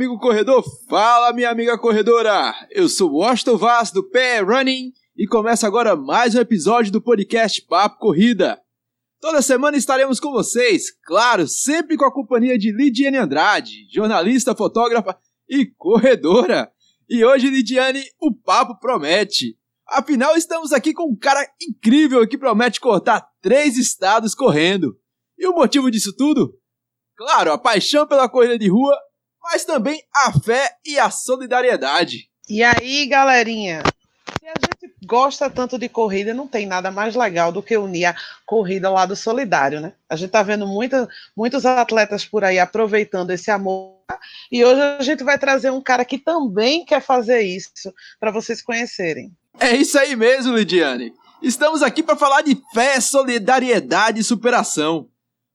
Amigo corredor, fala, minha amiga corredora. Eu sou Washington Vaz do Pé Running e começa agora mais um episódio do podcast Papo Corrida. Toda semana estaremos com vocês, claro, sempre com a companhia de Lidiane Andrade, jornalista, fotógrafa e corredora. E hoje, Lidiane, o papo promete. Afinal, estamos aqui com um cara incrível que promete cortar três estados correndo. E o motivo disso tudo? Claro, a paixão pela corrida de rua, mas também a fé e a solidariedade. E aí, galerinha? Se a gente gosta tanto de corrida, não tem nada mais legal do que unir a corrida lá do solidário, né? A gente está vendo muita, muitos atletas por aí aproveitando esse amor. E hoje a gente vai trazer um cara que também quer fazer isso para vocês conhecerem. É isso aí mesmo, Lidiane. Estamos aqui para falar de fé, solidariedade e superação.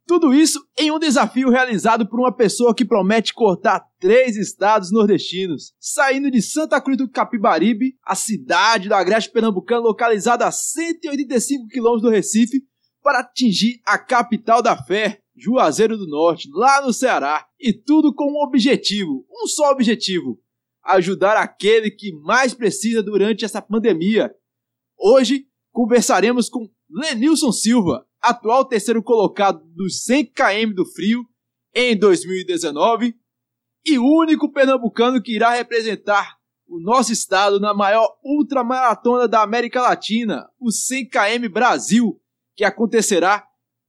Tudo isso em um desafio realizado por uma pessoa que promete cortar três estados nordestinos, saindo de Santa Cruz do Capibaribe, a cidade do Agreste Pernambucano localizada a 185 quilômetros do Recife, para atingir a capital da fé, Juazeiro do Norte, lá no Ceará. E tudo com um objetivo, um só objetivo: ajudar aquele que mais precisa durante essa pandemia. Hoje conversaremos com Lenilson Silva, atual terceiro colocado dos 100 km do frio em 2019 e o único pernambucano que irá representar o nosso estado na maior ultramaratona da América Latina, o 100 km Brasil, que acontecerá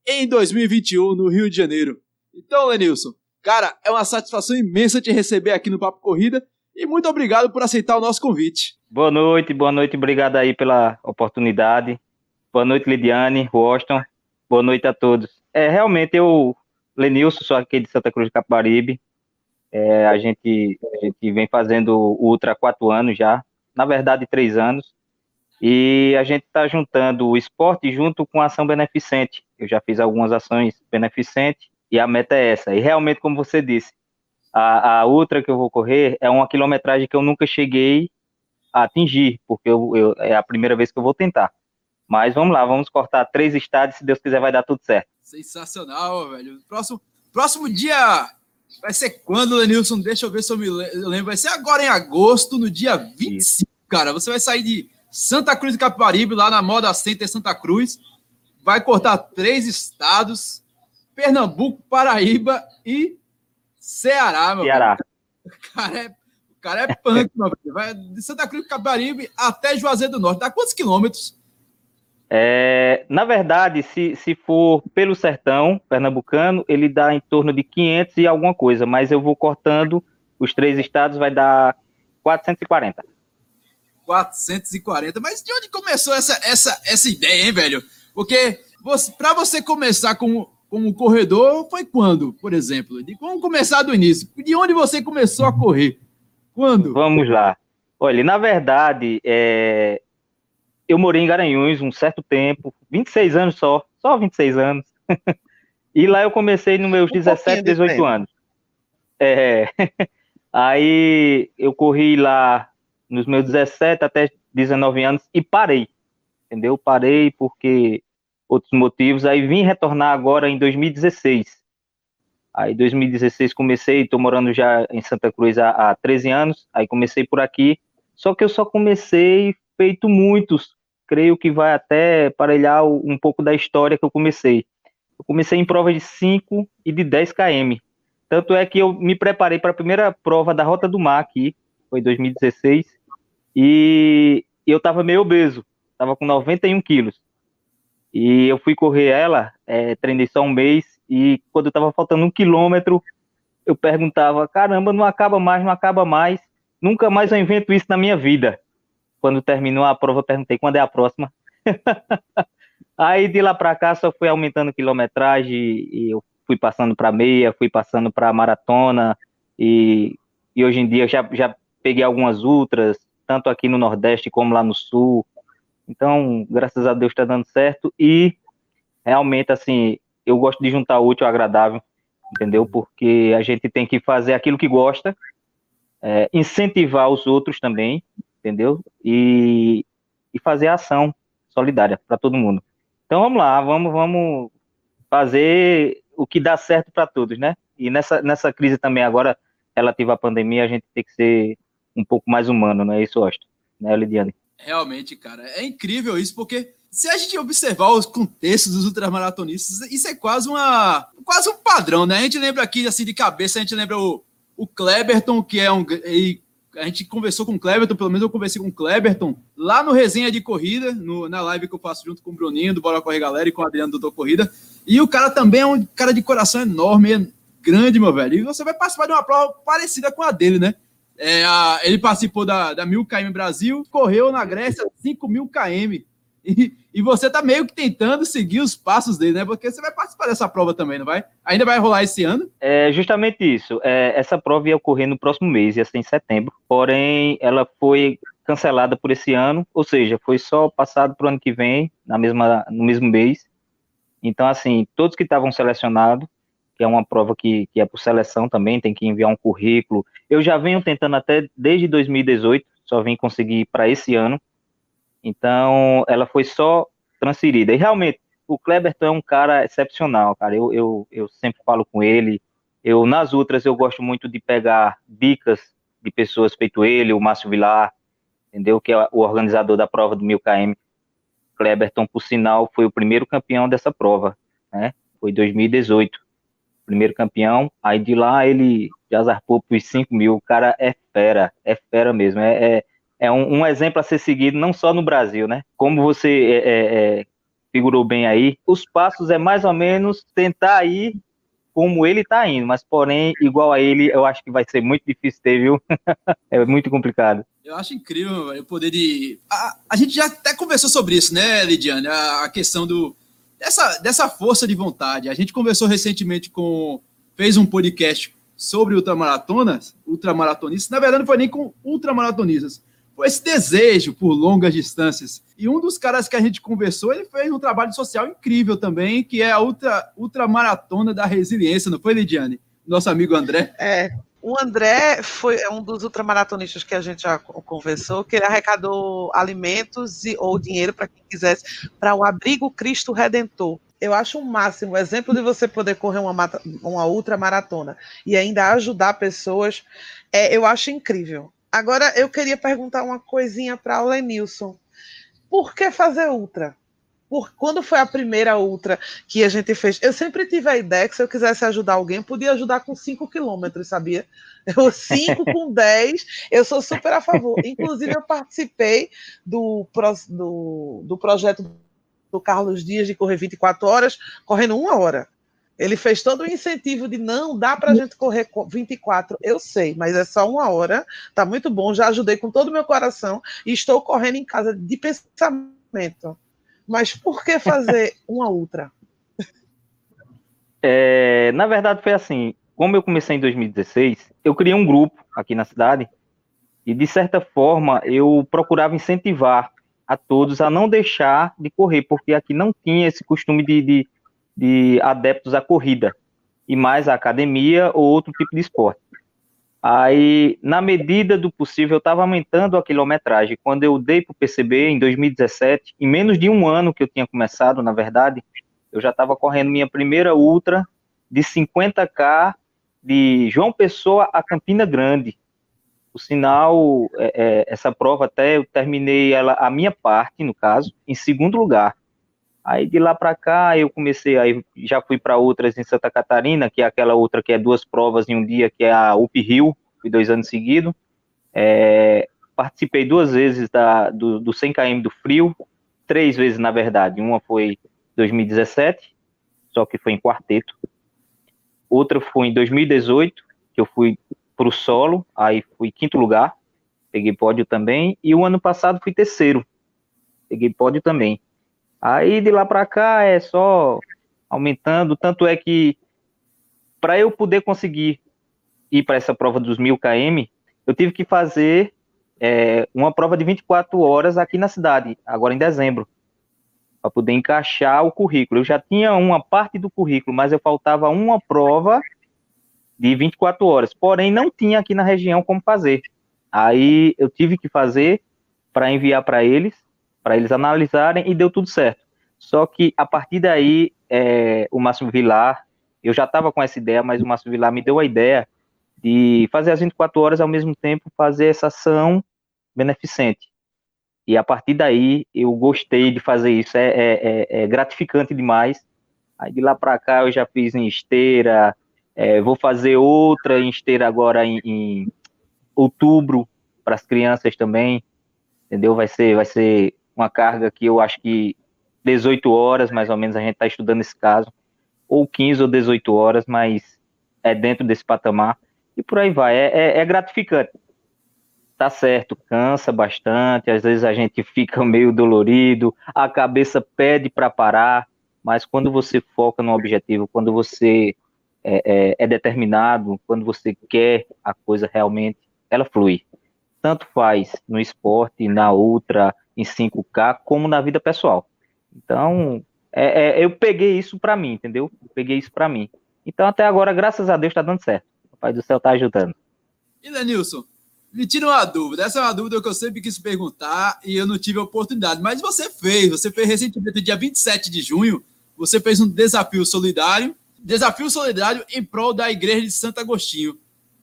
em 2021 no Rio de Janeiro. Então, Lenilson, cara, é uma satisfação imensa te receber aqui no Papo Corrida e muito obrigado por aceitar o nosso convite. Boa noite, boa noite, obrigado aí pela oportunidade. Boa noite, Lidiane, Washington. Boa noite a todos. É, realmente, eu, Lenilson, sou aqui de Santa Cruz de Capibaribe. É, a, gente, a gente vem fazendo o Ultra há quatro anos já, na verdade, três anos. E a gente está juntando o esporte junto com a ação beneficente. Eu já fiz algumas ações beneficentes e a meta é essa. E realmente, como você disse, a, a ultra que eu vou correr é uma quilometragem que eu nunca cheguei a atingir, porque eu, eu, é a primeira vez que eu vou tentar. Mas vamos lá, vamos cortar três estádios, se Deus quiser vai dar tudo certo. Sensacional, velho. Próximo, próximo dia vai ser quando, Lenilson? Deixa eu ver se eu me lembro. Vai ser agora em agosto, no dia 25, Isso. cara. Você vai sair de Santa Cruz de Capibaribe, lá na Moda Center Santa Cruz. Vai cortar três estados: Pernambuco, Paraíba e Ceará, meu Ceará. O cara é, o cara é punk, meu velho. Vai de Santa Cruz de Capibaribe até Juazeiro do Norte. Dá quantos quilômetros? É, na verdade, se, se for pelo sertão pernambucano, ele dá em torno de 500 e alguma coisa, mas eu vou cortando os três estados, vai dar 440. 440. Mas de onde começou essa, essa, essa ideia, hein, velho? Porque para você começar como, como corredor, foi quando, por exemplo? De, vamos começar do início. De onde você começou a correr? Quando? Vamos lá. Olha, na verdade, é... eu morei em Garanhuns um certo tempo, 26 anos só, só 26 anos. e lá eu comecei nos meus um 17, 18 tempo. anos. É... Aí eu corri lá nos meus 17 até 19 anos e parei, entendeu? Parei porque outros motivos. Aí vim retornar agora em 2016. Aí 2016 comecei, estou morando já em Santa Cruz há, há 13 anos, aí comecei por aqui, só que eu só comecei feito muitos, creio que vai até parelhar um pouco da história que eu comecei. Eu comecei em provas de 5 e de 10 km. Tanto é que eu me preparei para a primeira prova da Rota do Mar aqui, foi 2016, e eu estava meio obeso, estava com 91 quilos. E eu fui correr ela, é, treinei só um mês, e quando eu tava faltando um quilômetro, eu perguntava, caramba, não acaba mais, não acaba mais, nunca mais eu invento isso na minha vida. Quando terminou a prova, perguntei, quando é a próxima? Aí de lá para cá só fui aumentando quilometragem e eu fui passando para meia, fui passando para maratona e, e hoje em dia já, já peguei algumas ultras, tanto aqui no Nordeste como lá no Sul. Então, graças a Deus está dando certo e realmente, assim, eu gosto de juntar útil ao agradável, entendeu? Porque a gente tem que fazer aquilo que gosta, é, incentivar os outros também, entendeu? E, e fazer ação solidária para todo mundo. Então, vamos lá, vamos, vamos fazer o que dá certo para todos, né? E nessa, nessa crise também agora relativa à pandemia, a gente tem que ser um pouco mais humano, não é isso, Austin? Né, Lidiane? Realmente, cara, é incrível isso, porque se a gente observar os contextos dos ultramaratonistas, isso é quase uma quase um padrão, né? A gente lembra aqui, assim, de cabeça, a gente lembra o, o Kleberton, que é um. E a gente conversou com o Kleberton, pelo menos eu conversei com o Kleberton, lá no Resenha de Corrida, no, na live que eu faço junto com o Bruninho, do Bora Correr Galera, e com o Adriano do Doutor Corrida. E o cara também é um cara de coração enorme, grande, meu velho. E você vai participar de uma prova parecida com a dele, né? É, a, ele participou da, da 1000 km Brasil, correu na Grécia 5000 km. E, você tá meio que tentando seguir os passos dele, né? Porque você vai participar dessa prova também, não vai? Ainda vai rolar esse ano? É justamente isso. É, essa prova ia ocorrer no próximo mês, ia ser em setembro. Porém, ela foi cancelada por esse ano, ou seja, foi só passado para o ano que vem, na mesma, no mesmo mês. Então, assim, todos que estavam selecionados, que é uma prova que, que é por seleção também, tem que enviar um currículo. Eu já venho tentando até desde 2018, só vim conseguir para esse ano. Então, ela foi só transferida. E realmente, o Kleberton é um cara excepcional, cara. Eu, eu, eu sempre falo com ele. Eu, nas outras, eu gosto muito de pegar dicas de pessoas feito ele, o Márcio Vilar, entendeu? Que é o organizador da prova do 1000km. Kleberton, por sinal, foi o primeiro campeão dessa prova, né? Foi 2018, primeiro campeão. Aí de lá ele já zarpou para os 5 mil. O cara é fera, é fera mesmo. É, é, é um, um, exemplo a ser seguido não só no Brasil, né? Como você é, é, é, figurou bem aí, os passos é mais ou menos tentar ir como ele está indo, mas porém, igual a ele, eu acho que vai ser muito difícil ter, viu? é muito complicado. Eu acho incrível o poder de. A, a, gente já até conversou sobre isso, né, Lidiane? A, a questão do dessa, dessa força de vontade. A gente conversou recentemente com. fez um podcast sobre ultramaratonas, ultramaratonistas. Na verdade, não foi nem com ultramaratonistas esse desejo por longas distâncias. E um dos caras que a gente conversou, ele fez um trabalho social incrível também, que é a ultra, ultramaratona da resiliência, não foi, Lidiane? Nosso amigo André. É, o André foi um dos ultramaratonistas que a gente já conversou, que ele arrecadou alimentos e, ou dinheiro para quem quisesse para o Abrigo Cristo Redentor. Eu acho o um máximo, exemplo de você poder correr uma, uma ultramaratona e ainda ajudar pessoas, é, eu acho incrível. Agora eu queria perguntar uma coisinha para o Lenilson. Por que fazer ultra? Por, quando foi a primeira ultra que a gente fez? Eu sempre tive a ideia que se eu quisesse ajudar alguém, podia ajudar com 5 quilômetros, sabia? Eu 5 com 10, eu sou super a favor. Inclusive, eu participei do, do, do projeto do Carlos Dias de correr 24 horas, correndo uma hora. Ele fez todo o incentivo de não dá para a gente correr 24. Eu sei, mas é só uma hora. Tá muito bom. Já ajudei com todo o meu coração e estou correndo em casa de pensamento. Mas por que fazer uma ultra? É, na verdade, foi assim. Como eu comecei em 2016, eu criei um grupo aqui na cidade e, de certa forma, eu procurava incentivar a todos a não deixar de correr, porque aqui não tinha esse costume de, de de adeptos à corrida e mais à academia ou outro tipo de esporte. Aí, na medida do possível, eu estava aumentando a quilometragem. Quando eu dei para PCB em 2017, em menos de um ano que eu tinha começado, na verdade, eu já estava correndo minha primeira ultra de 50k de João Pessoa a Campina Grande. O sinal, é, é, essa prova até eu terminei ela, a minha parte, no caso, em segundo lugar. Aí de lá para cá eu comecei, aí já fui para outras em Santa Catarina, que é aquela outra que é duas provas em um dia, que é a UP Rio, fui dois anos seguidos. É, participei duas vezes da, do, do 100 km do frio, três vezes na verdade. Uma foi 2017, só que foi em quarteto. Outra foi em 2018, que eu fui para o solo, aí fui quinto lugar, peguei pódio também. E o ano passado fui terceiro, peguei pódio também. Aí de lá para cá é só aumentando, tanto é que para eu poder conseguir ir para essa prova dos 1000 km, eu tive que fazer é, uma prova de 24 horas aqui na cidade, agora em dezembro, para poder encaixar o currículo. Eu já tinha uma parte do currículo, mas eu faltava uma prova de 24 horas, porém não tinha aqui na região como fazer. Aí eu tive que fazer para enviar para eles para eles analisarem e deu tudo certo. Só que a partir daí, é, o Márcio Vilar, eu já estava com essa ideia, mas o Márcio Vilar me deu a ideia de fazer as 24 horas ao mesmo tempo, fazer essa ação beneficente. E a partir daí eu gostei de fazer isso, é, é, é, é gratificante demais. Aí de lá para cá eu já fiz em esteira, é, vou fazer outra em esteira agora em, em outubro para as crianças também, entendeu? Vai ser, vai ser uma carga que eu acho que 18 horas mais ou menos a gente está estudando esse caso, ou 15 ou 18 horas, mas é dentro desse patamar. E por aí vai. É, é, é gratificante. Tá certo, cansa bastante, às vezes a gente fica meio dolorido, a cabeça pede para parar, mas quando você foca no objetivo, quando você é, é, é, determinado, quando você quer a coisa realmente, ela flui. Tanto faz no esporte, na ultra, em 5K, como na vida pessoal. Então, é, é eu peguei isso para mim, entendeu? Eu peguei isso para mim. Então, até agora, graças a Deus, está dando certo. O Pai do Céu está ajudando. E Denilson, me tira uma dúvida. Essa é uma dúvida que eu sempre quis perguntar e eu não tive a oportunidade. Mas você fez, você fez recentemente, dia 27 de junho, você fez um desafio solidário, desafio solidário em prol da Igreja de Santo Agostinho.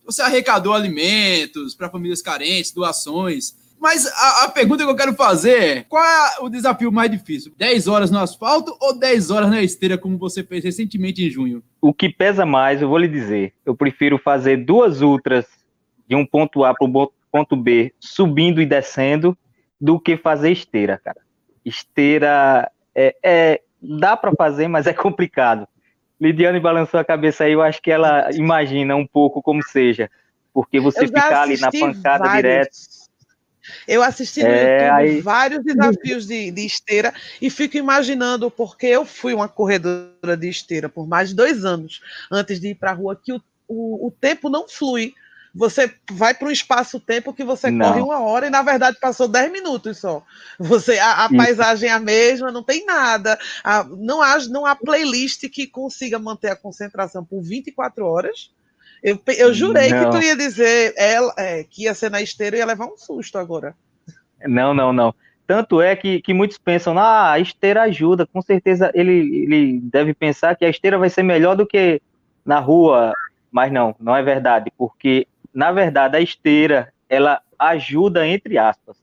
Você arrecadou alimentos para famílias carentes, doações. Mas a, a, pergunta que eu quero fazer é: qual é o desafio mais difícil? 10 horas no asfalto ou 10 horas na esteira, como você fez recentemente em junho? O que pesa mais, eu vou lhe dizer. Eu prefiro fazer duas ultras de um ponto A para o ponto B, subindo e descendo, do que fazer esteira, cara. Esteira é, é dá para fazer, mas é complicado. Lidiane balançou a cabeça aí, eu acho que ela imagina um pouco como seja, porque você ficar ali na pancada vários. direto. Eu assisti no é, YouTube aí... vários desafios de, de, esteira e fico imaginando, porque eu fui uma corredora de esteira por mais de dois anos antes de ir para a rua, que o, o, o tempo não flui você vai para um espaço-tempo que você não. corre uma hora e, na verdade, passou 10 minutos só. Você, a, a paisagem é a mesma, não tem nada. A, não, há, não há playlist que consiga manter a concentração por 24 horas. Eu, eu jurei não. que tu ia dizer ela, é, que ia ser na esteira e ia levar um susto agora. Não, não, não. Tanto é que, que muitos pensam, ah, a esteira ajuda. Com certeza ele, ele deve pensar que a esteira vai ser melhor do que na rua. Mas não, não é verdade, porque na verdade, a esteira, ela ajuda entre aspas,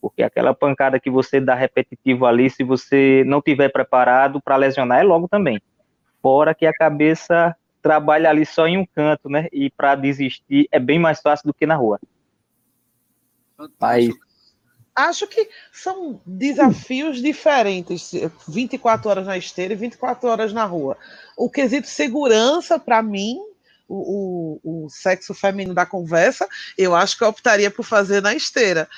porque aquela pancada que você dá repetitivo ali, se você não tiver preparado para lesionar, é logo também. Fora que a cabeça trabalha ali só em um canto, né? E para desistir é bem mais fácil do que na rua. Mas acho que são desafios diferentes, 24 horas na esteira e 24 horas na rua. O quesito segurança, para mim, o, o, o sexo feminino da conversa, eu acho que eu optaria por fazer na esteira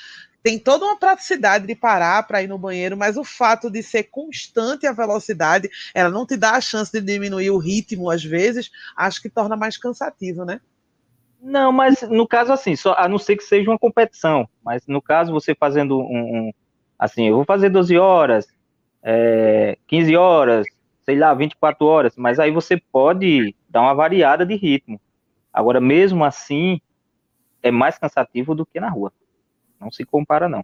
tem toda uma praticidade de parar para ir no banheiro, mas o fato de ser constante a velocidade, ela não te dá a chance de diminuir o ritmo às vezes, acho que torna mais cansativo, né? Não, mas no caso assim, só, a não ser que seja uma competição, mas no caso você fazendo um, um assim, eu vou fazer 12 horas, é, 15 horas, sei lá, 24 horas, mas aí você pode dar uma variada de ritmo. Agora, mesmo assim, é mais cansativo do que na rua. Não se compara, não.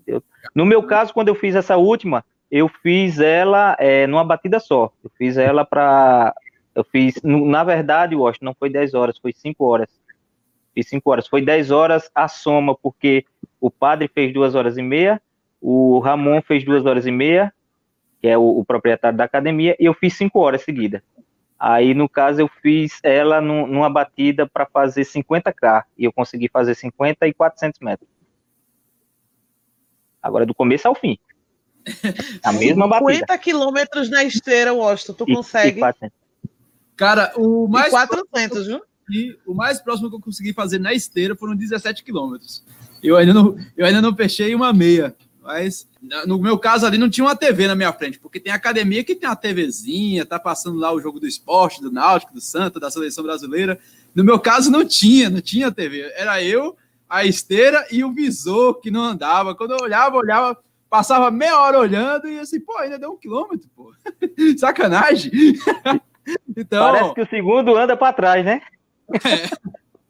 Entendeu? No meu caso, quando eu fiz essa última, eu fiz ela é, numa batida só. Eu fiz ela para. Eu fiz. Na verdade, Washington, não foi 10 horas, foi 5 horas. Fiz 5 horas. Foi 10 horas a soma, porque o padre fez 2 horas e meia, o Ramon fez 2 horas e meia, que é o, o proprietário da academia, e eu fiz cinco horas seguidas. Aí, no caso, eu fiz ela no, numa batida para fazer 50K, e eu consegui fazer 50 e 400 metros. Agora, do começo ao fim. A mesma 50 batida. 50 quilômetros na esteira, Washington, tu e, consegue? E Cara, o mais... E 400, viu? E o mais próximo que eu consegui fazer na esteira foram 17 quilômetros. Eu ainda não, eu ainda não fechei uma meia. Mas no meu caso ali não tinha uma TV na minha frente, porque tem academia que tem uma TVzinha, tá passando lá o jogo do esporte, do Náutico, do Santa, da seleção brasileira. No meu caso não tinha, não tinha TV. Era eu, a esteira e o visor que não andava. Quando eu olhava, olhava, passava meia hora olhando e assim, pô, ainda deu um quilômetro, pô. Sacanagem. então. Parece que o segundo anda para trás, né?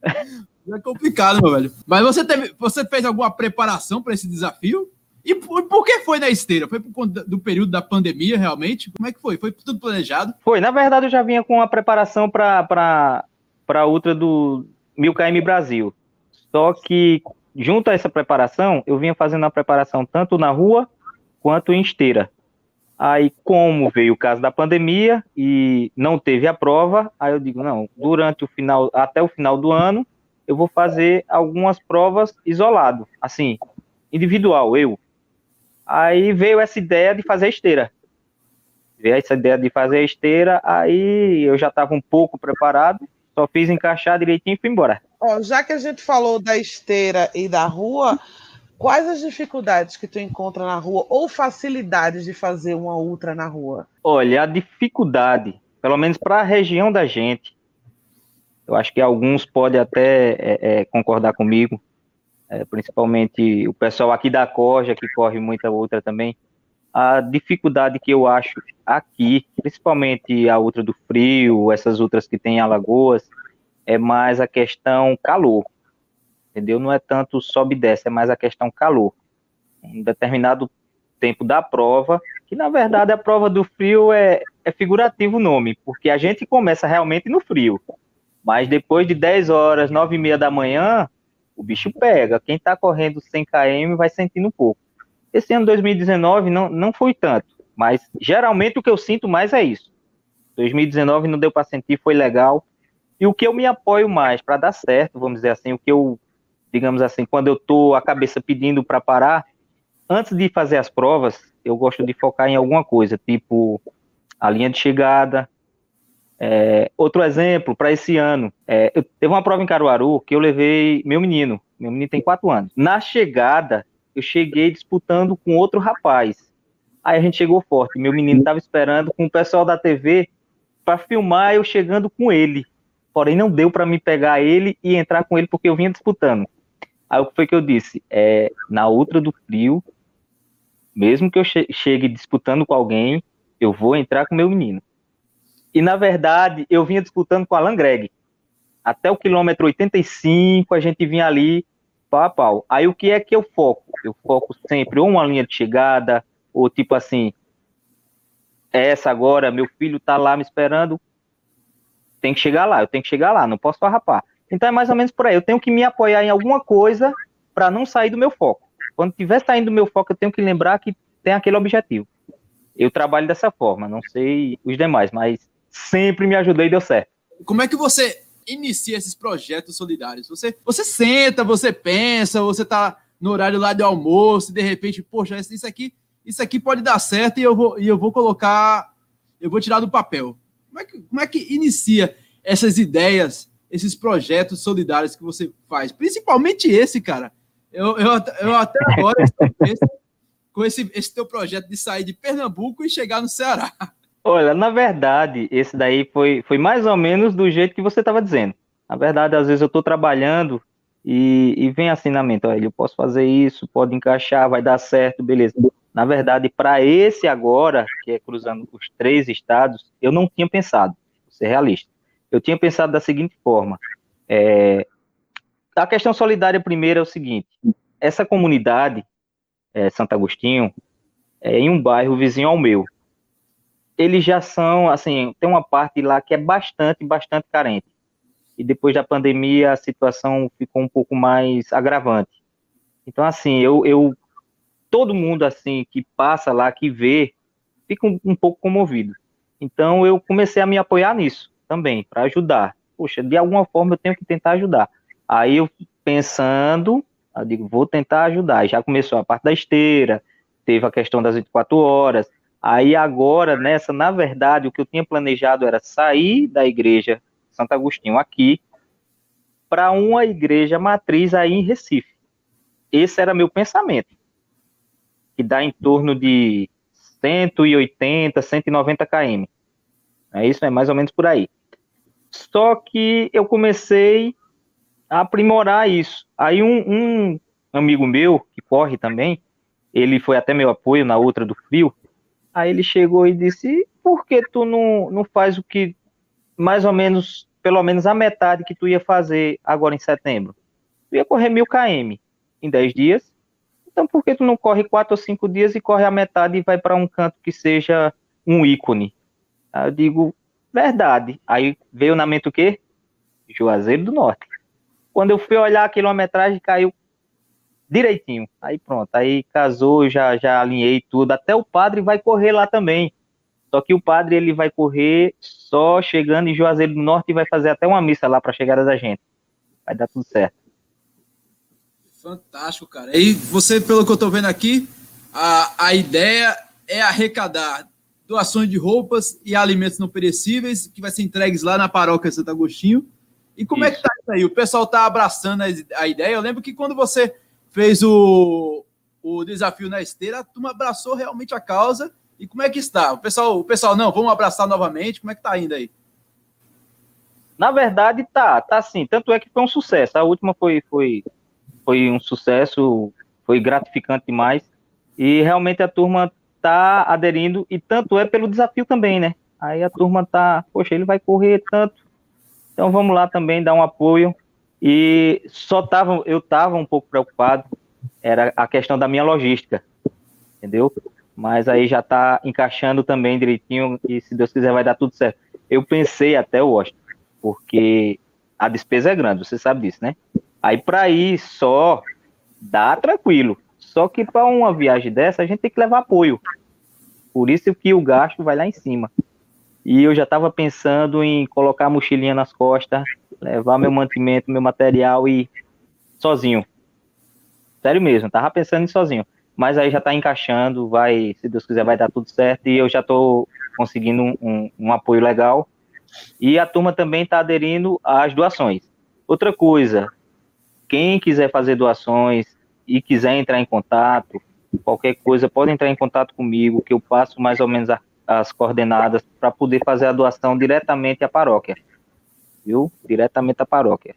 É. É complicado, meu velho. Mas você teve, você fez alguma preparação para esse desafio? E por, por, que foi na esteira? Foi por conta do período da pandemia, realmente? Como é que foi? Foi tudo planejado? Foi. Na verdade, eu já vinha com a preparação para a ultra do 1000 km Brasil. Só que junto a essa preparação, eu vinha fazendo a preparação tanto na rua quanto em esteira. Aí, como veio o caso da pandemia e não teve a prova, aí eu digo, não, durante o final, até o final do ano, eu vou fazer algumas provas isolado, assim, individual, eu. Aí veio essa ideia de fazer esteira. Veio essa ideia de fazer esteira, aí eu já estava um pouco preparado, só fiz encaixar direitinho e fui embora. Ó, já que a gente falou da esteira e da rua, quais as dificuldades que tu encontra na rua ou facilidades de fazer uma ultra na rua? Olha, a dificuldade, pelo menos para a região da gente, eu acho que alguns podem até é, é, concordar comigo, é, principalmente o pessoal aqui da Corja, que corre muita outra também. A dificuldade que eu acho aqui, principalmente a outra do frio, essas outras que tem em Alagoas, é mais a questão calor. Entendeu? Não é tanto sobe e desce, é mais a questão calor. Um determinado tempo da prova, que na verdade a prova do frio é, é figurativo o nome, porque a gente começa realmente no frio. Mas depois de 10 horas, 9 e meia da manhã, o bicho pega. Quem está correndo 100 km vai sentindo um pouco. Esse ano 2019 não, não foi tanto, mas geralmente o que eu sinto mais é isso. 2019 não deu para sentir, foi legal. E o que eu me apoio mais para dar certo, vamos dizer assim, o que eu, digamos assim, quando eu tô a cabeça pedindo para parar, antes de fazer as provas, eu gosto de focar em alguma coisa, tipo a linha de chegada, é, outro exemplo, para esse ano, é, eu teve uma prova em Caruaru que eu levei meu menino, meu menino tem quatro anos. Na chegada, eu cheguei disputando com outro rapaz. Aí a gente chegou forte, meu menino estava esperando com o pessoal da TV para filmar eu chegando com ele. Porém, não deu para me pegar ele e entrar com ele porque eu vinha disputando. Aí o que foi que eu disse? É, na outra do frio, mesmo que eu chegue disputando com alguém, eu vou entrar com meu menino. E, na verdade, eu vinha disputando com Alan Greg. Até o quilômetro 85, a gente vinha ali pau a pau. Aí o que é que eu foco? Eu foco sempre ou uma linha de chegada, ou tipo assim, é essa agora, meu filho tá lá me esperando, tem que chegar lá, eu tenho que chegar lá, não posso farrapar. Então é mais ou menos por aí, eu tenho que me apoiar em alguma coisa para não sair do meu foco. Quando tiver saindo do meu foco, eu tenho que lembrar que tem aquele objetivo. Eu trabalho dessa forma, não sei os demais, mas sempre me ajudei e deu certo. Como é que você inicia esses projetos solidários? Você, você senta, você pensa, você tá no horário lá de almoço e de repente, poxa, isso aqui, isso aqui pode dar certo e eu vou, e eu vou colocar, eu vou tirar do papel. Como é que, como é que inicia essas ideias, esses projetos solidários que você faz? Principalmente esse, cara. Eu, eu, eu até agora estou com esse, esse teu projeto de sair de Pernambuco e chegar no Ceará. Olha, na verdade, esse daí foi, foi mais ou menos do jeito que você estava dizendo. Na verdade, às vezes eu estou trabalhando e, e vem assim na mente, olha, eu posso fazer isso, pode encaixar, vai dar certo, beleza. Na verdade, para esse agora, que é cruzando os três estados, eu não tinha pensado, vou ser realista. Eu tinha pensado da seguinte forma: é, a questão solidária primeiro é o seguinte: essa comunidade, é, Santo Agostinho, é em um bairro vizinho ao meu eles já são, assim, tem uma parte lá que é bastante, bastante carente. E depois da pandemia a situação ficou um pouco mais agravante. Então, assim, eu, eu todo mundo, assim, que passa lá, que vê, fica um, um pouco comovido. Então, eu comecei a me apoiar nisso também, para ajudar. Poxa, de alguma forma eu tenho que tentar ajudar. Aí eu pensando, eu digo, vou tentar ajudar. Já começou a parte da esteira, teve a questão das 24 horas, Aí agora, nessa, na verdade, o que eu tinha planejado era sair da igreja Santo Agostinho aqui para uma igreja matriz aí em Recife. Esse era meu pensamento, que dá em torno de 180, 190 km. É isso, é mais ou menos por aí. Só que eu comecei a aprimorar isso. Aí um, um amigo meu, que corre também, ele foi até meu apoio na outra do frio, Aí ele chegou e disse: por que tu não, não faz o que mais ou menos, pelo menos a metade que tu ia fazer agora em setembro? Tu ia correr mil km em 10 dias. Então por que tu não corre quatro ou cinco dias e corre a metade e vai para um canto que seja um ícone? Aí eu digo, verdade. Aí veio na mente o quê? Juazeiro do Norte. Quando eu fui olhar a quilometragem, caiu direitinho. Aí pronto, aí casou, já, já alinhei tudo. Até o padre vai correr lá também. Só que o padre ele vai correr só chegando em Juazeiro do Norte e vai fazer até uma missa lá para a chegada da gente. Vai dar tudo certo. Fantástico, cara. E você, pelo que eu estou vendo aqui, a, a ideia é arrecadar doações de roupas e alimentos não perecíveis que vai ser entregues lá na paróquia Santo Agostinho. E como isso. é que tá isso aí? O pessoal tá abraçando a, a ideia. Eu lembro que quando você fez o, o desafio na esteira, a turma abraçou realmente a causa. E como é que está? O pessoal, o pessoal, não, vamos abraçar novamente. Como é que tá indo aí? Na verdade, tá, tá sim. Tanto é que foi um sucesso. A última foi, foi, foi um sucesso, foi gratificante demais. E realmente a turma tá aderindo, e tanto é pelo desafio também, né? Aí a turma tá, poxa, ele vai correr tanto, então vamos lá também dar um apoio. E só tava, eu tava um pouco preocupado, era a questão da minha logística, entendeu? Mas aí já tá encaixando também direitinho, e se Deus quiser vai dar tudo certo. Eu pensei até, Washington, porque a despesa é grande, você sabe disso, né? Aí para ir só dá tranquilo. Só que para uma viagem dessa, a gente tem que levar apoio. Por isso que o gasto vai lá em cima. E eu já estava pensando em colocar a mochilinha nas costas, levar meu mantimento, meu material e sozinho. Sério mesmo, tava pensando em sozinho. Mas aí já está encaixando, vai, se Deus quiser, vai dar tudo certo. E eu já estou conseguindo um, um, um apoio legal. E a turma também está aderindo às doações. Outra coisa, quem quiser fazer doações, e quiser entrar em contato, qualquer coisa, pode entrar em contato comigo, que eu passo mais ou menos a, as coordenadas para poder fazer a doação diretamente à paróquia. Viu? Diretamente à paróquia.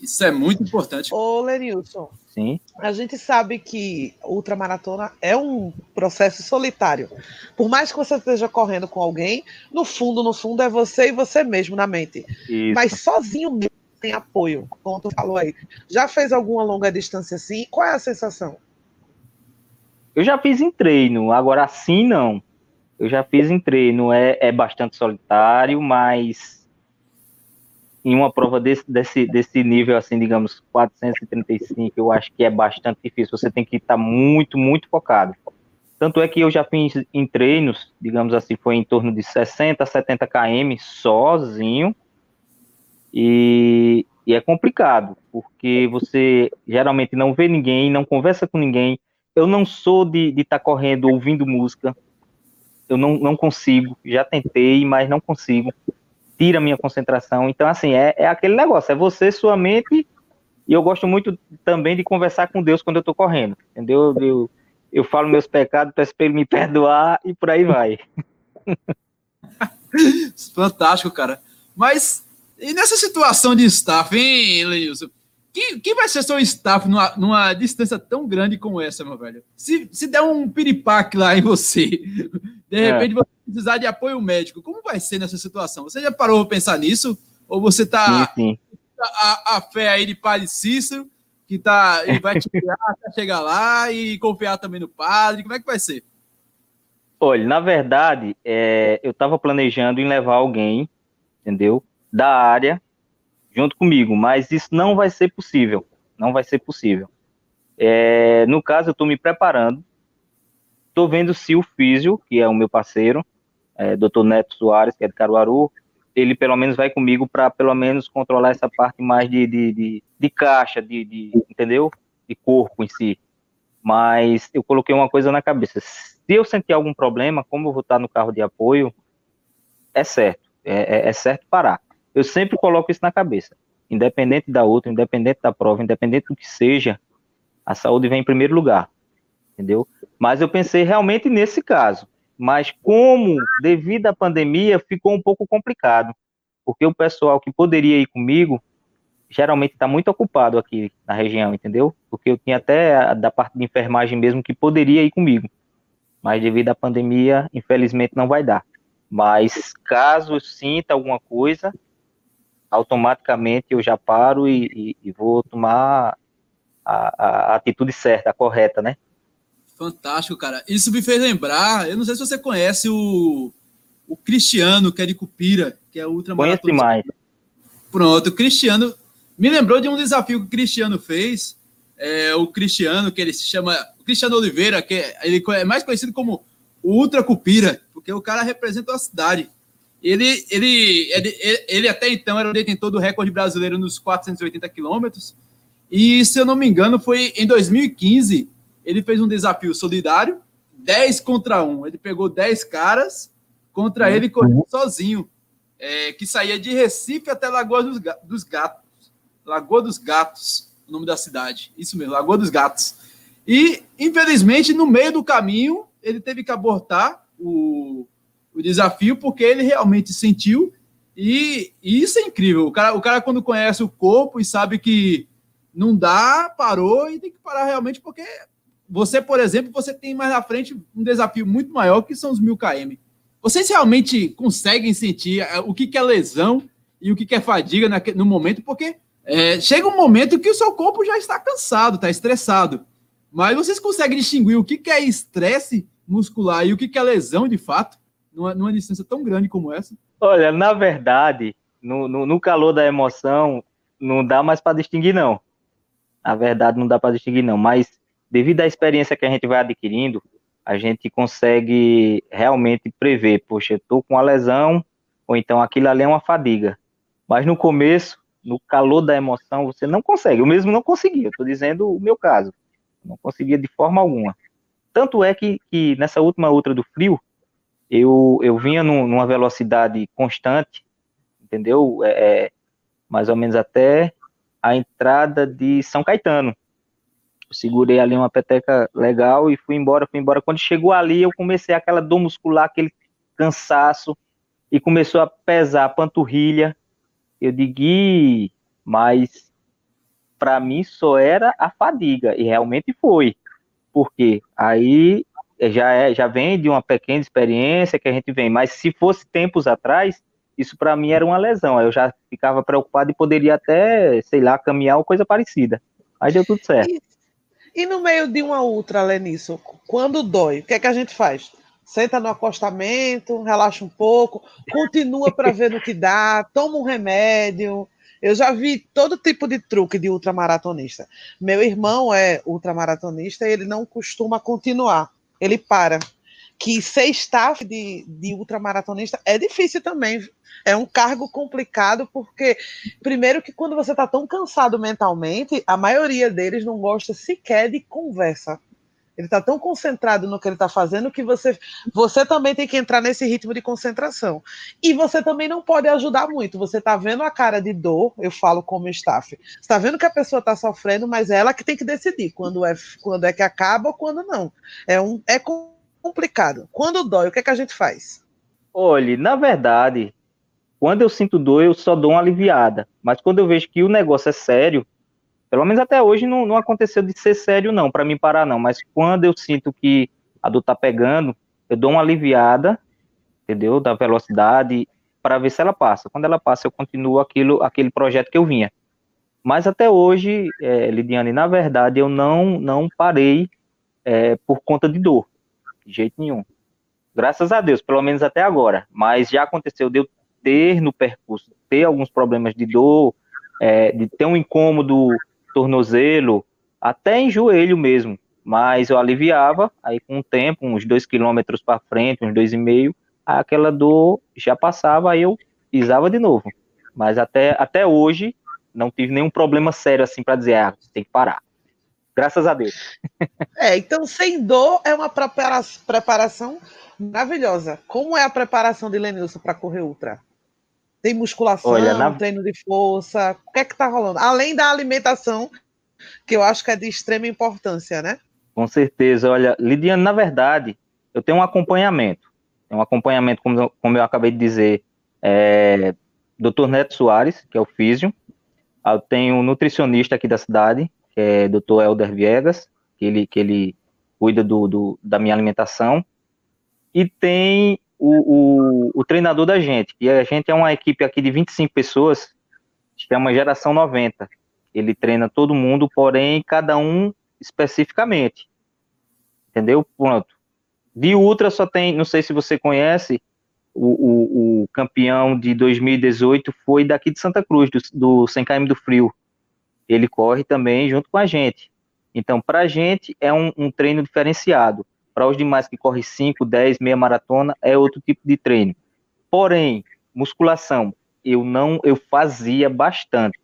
Isso é muito importante. Ô, Lenilson. Sim. A gente sabe que ultramaratona é um processo solitário. Por mais que você esteja correndo com alguém, no fundo, no fundo, é você e você mesmo na mente. Isso. Mas sozinho mesmo tem apoio, como tu falou aí. Já fez alguma longa distância assim? Qual é a sensação? Eu já fiz em treino, agora assim não. Eu já fiz em treino, é, é bastante solitário, mas em uma prova desse, desse, desse nível, assim, digamos, 435, eu acho que é bastante difícil. Você tem que estar muito, muito focado. Tanto é que eu já fiz em treinos, digamos assim, foi em torno de 60, 70 km sozinho, e, e é complicado, porque você geralmente não vê ninguém, não conversa com ninguém. Eu não sou de estar tá correndo ouvindo música. Eu não, não consigo. Já tentei, mas não consigo. Tira minha concentração. Então, assim, é, é aquele negócio. É você, sua mente. E eu gosto muito também de conversar com Deus quando eu estou correndo. Entendeu? Eu, eu falo meus pecados, peço para ele me perdoar e por aí vai. Fantástico, cara. Mas e nessa situação de staff, hein, Lenilson? Quem, quem vai ser seu staff numa, numa, distância tão grande como essa, meu velho? Se, se der um piripaque lá em você, de repente é. você precisar de apoio médico, como vai ser nessa situação? Você já parou para pensar nisso? Ou você tá sim, sim. A, a, fé aí de Padre Cícero, que tá, ele vai te até chegar lá e confiar também no padre? Como é que vai ser? Olha, na verdade, é, eu estava planejando em levar alguém, entendeu? da área junto comigo, mas isso não vai ser possível. Não vai ser possível. É, no caso, eu estou me preparando. Estou vendo se o Físio, que é o meu parceiro, é, Dr. Neto Soares, que é de Caruaru, ele pelo menos vai comigo para pelo menos controlar essa parte mais de, de, de, de caixa, de, de, entendeu? De corpo em si. Mas eu coloquei uma coisa na cabeça. Se eu sentir algum problema, como eu vou estar no carro de apoio, é certo. É, é, é certo parar. Eu sempre coloco isso na cabeça. Independente da outra, independente da prova, independente do que seja, a saúde vem em primeiro lugar. Entendeu? Mas eu pensei realmente nesse caso. Mas como, devido à pandemia, ficou um pouco complicado. Porque o pessoal que poderia ir comigo, geralmente está muito ocupado aqui na região, entendeu? Porque eu tinha até da parte de enfermagem mesmo que poderia ir comigo. Mas devido à pandemia, infelizmente não vai dar. Mas caso sinta alguma coisa, automaticamente eu já paro e, e, e vou tomar a, a, atitude certa, a correta, né? Fantástico, cara. Isso me fez lembrar, eu não sei se você conhece o, o Cristiano, que é de Cupira, que é ultra Conheço demais. Pronto, o Cristiano me lembrou de um desafio que o Cristiano fez. É, o Cristiano, que ele se chama Cristiano Oliveira, que é, ele é mais conhecido como o Ultra Cupira, porque o cara representa a cidade. Ele, ele, ele, ele até então era o detentor do recorde brasileiro nos 480 quilômetros. E, se eu não me engano, foi em 2015, ele fez um desafio solidário, 10 contra 1. Ele pegou 10 caras contra ele correndo sozinho, é, que saía de Recife até Lagoa dos, dos Gatos. Lagoa dos Gatos, o nome da cidade. Isso mesmo, Lagoa dos Gatos. E, infelizmente, no meio do caminho, ele teve que abortar o, o desafio, porque ele realmente sentiu. E, e, isso é incrível. O cara, o cara, quando conhece o corpo e sabe que não dá, parou e tem que parar realmente, porque você, por exemplo, você tem mais na frente um desafio muito maior que são os mil km. Vocês realmente conseguem sentir é, o que é lesão e o que é fadiga no momento, porque é, chega um momento que o seu corpo já está cansado, está estressado. Mas vocês conseguem distinguir o que é estresse muscular e o que é lesão de fato, numa, numa distância tão grande como essa? Olha, na verdade, no, no, no calor da emoção, não dá mais para distinguir, não. Na verdade, não dá para distinguir, não. Mas, devido à experiência que a gente vai adquirindo, a gente consegue realmente prever, poxa, eu estou com uma lesão, ou então aquilo ali é uma fadiga. Mas no começo, no calor da emoção, você não consegue. Eu mesmo não conseguia, estou dizendo o meu caso. Não conseguia de forma alguma. Tanto é que, que nessa última outra do frio, eu, eu vinha num, numa velocidade constante, entendeu? É, é, mais ou menos até a entrada de São Caetano. Eu segurei ali uma peteca legal e fui embora, fui embora. Quando chegou ali, eu comecei aquela dor muscular, aquele cansaço, e começou a pesar a panturrilha. Eu digo, mas para mim só era a fadiga, e realmente foi. Porque aí já, é, já vem de uma pequena experiência que a gente vem, mas se fosse tempos atrás, isso para mim era uma lesão. Eu já ficava preocupado e poderia até, sei lá, caminhar ou coisa parecida. Mas deu tudo certo. E, e no meio de uma ultra, Lenisso, quando dói, o que é que a gente faz? Senta no acostamento, relaxa um pouco, continua para ver no que dá, toma um remédio. Eu já vi todo tipo de truque de ultramaratonista. Meu irmão é ultramaratonista e ele não costuma continuar, ele para que ser staff de, de ultramaratonista é difícil também. É um cargo complicado, porque, primeiro, que quando você está tão cansado mentalmente, a maioria deles não gosta sequer de conversa. Ele está tão concentrado no que ele está fazendo que você, você também tem que entrar nesse ritmo de concentração. E você também não pode ajudar muito. Você está vendo a cara de dor, eu falo como staff. Você está vendo que a pessoa está sofrendo, mas é ela que tem que decidir quando é, quando é que acaba ou quando não. É, um, é com complicado. Quando dói, o que, é que a gente faz? Olhe, na verdade, quando eu sinto dor, eu só dou uma aliviada. Mas quando eu vejo que o negócio é sério, pelo menos até hoje não, não aconteceu de ser sério, não, para mim parar, não. Mas quando eu sinto que a dor tá pegando, eu dou uma aliviada, entendeu? Da velocidade, para ver se ela passa. Quando ela passa, eu continuo aquilo, aquele projeto que eu vinha. Mas até hoje, é, Lidiane, na verdade, eu não, não parei é, por conta de dor de jeito nenhum. Graças a Deus, pelo menos até agora. Mas já aconteceu de eu ter no percurso, ter alguns problemas de dor, é, de ter um incômodo tornozelo, até em joelho mesmo. Mas eu aliviava, aí com o tempo, uns dois quilômetros para frente, uns dois e meio, aquela dor já passava, aí eu pisava de novo. Mas até, até hoje, não tive nenhum problema sério assim para dizer, ah, tem que parar. Graças a Deus. É, então sem dor é uma preparação maravilhosa. Como é a preparação de Lenilson para correr ultra? Tem musculação, Olha, na... treino de força, o que é que tá rolando? Além da alimentação, que eu acho que é de extrema importância, né? Com certeza. Olha, Lidiane, na verdade, eu tenho um acompanhamento. Tenho um acompanhamento, como eu, como eu acabei de dizer, é, Dr. Neto Soares, que é o físio. Eu tenho um nutricionista aqui da cidade, que é Dr. Helder Viegas, que ele, que ele cuida do, do da minha alimentação, e tem o, o, o, treinador da gente, que a gente é uma equipe aqui de 25 pessoas, é uma geração 90. Ele treina todo mundo, porém, cada um especificamente. Entendeu? Pronto. De Ultra só tem, não sei se você conhece, o, o, o, campeão de 2018 foi daqui de Santa Cruz, do, do 100 km do Frio. Ele corre também junto com a gente. Então, para a gente é um, um treino diferenciado. Para os demais que correm 5, 10, meia maratona, é outro tipo de treino. Porém, musculação, eu não, eu fazia bastante,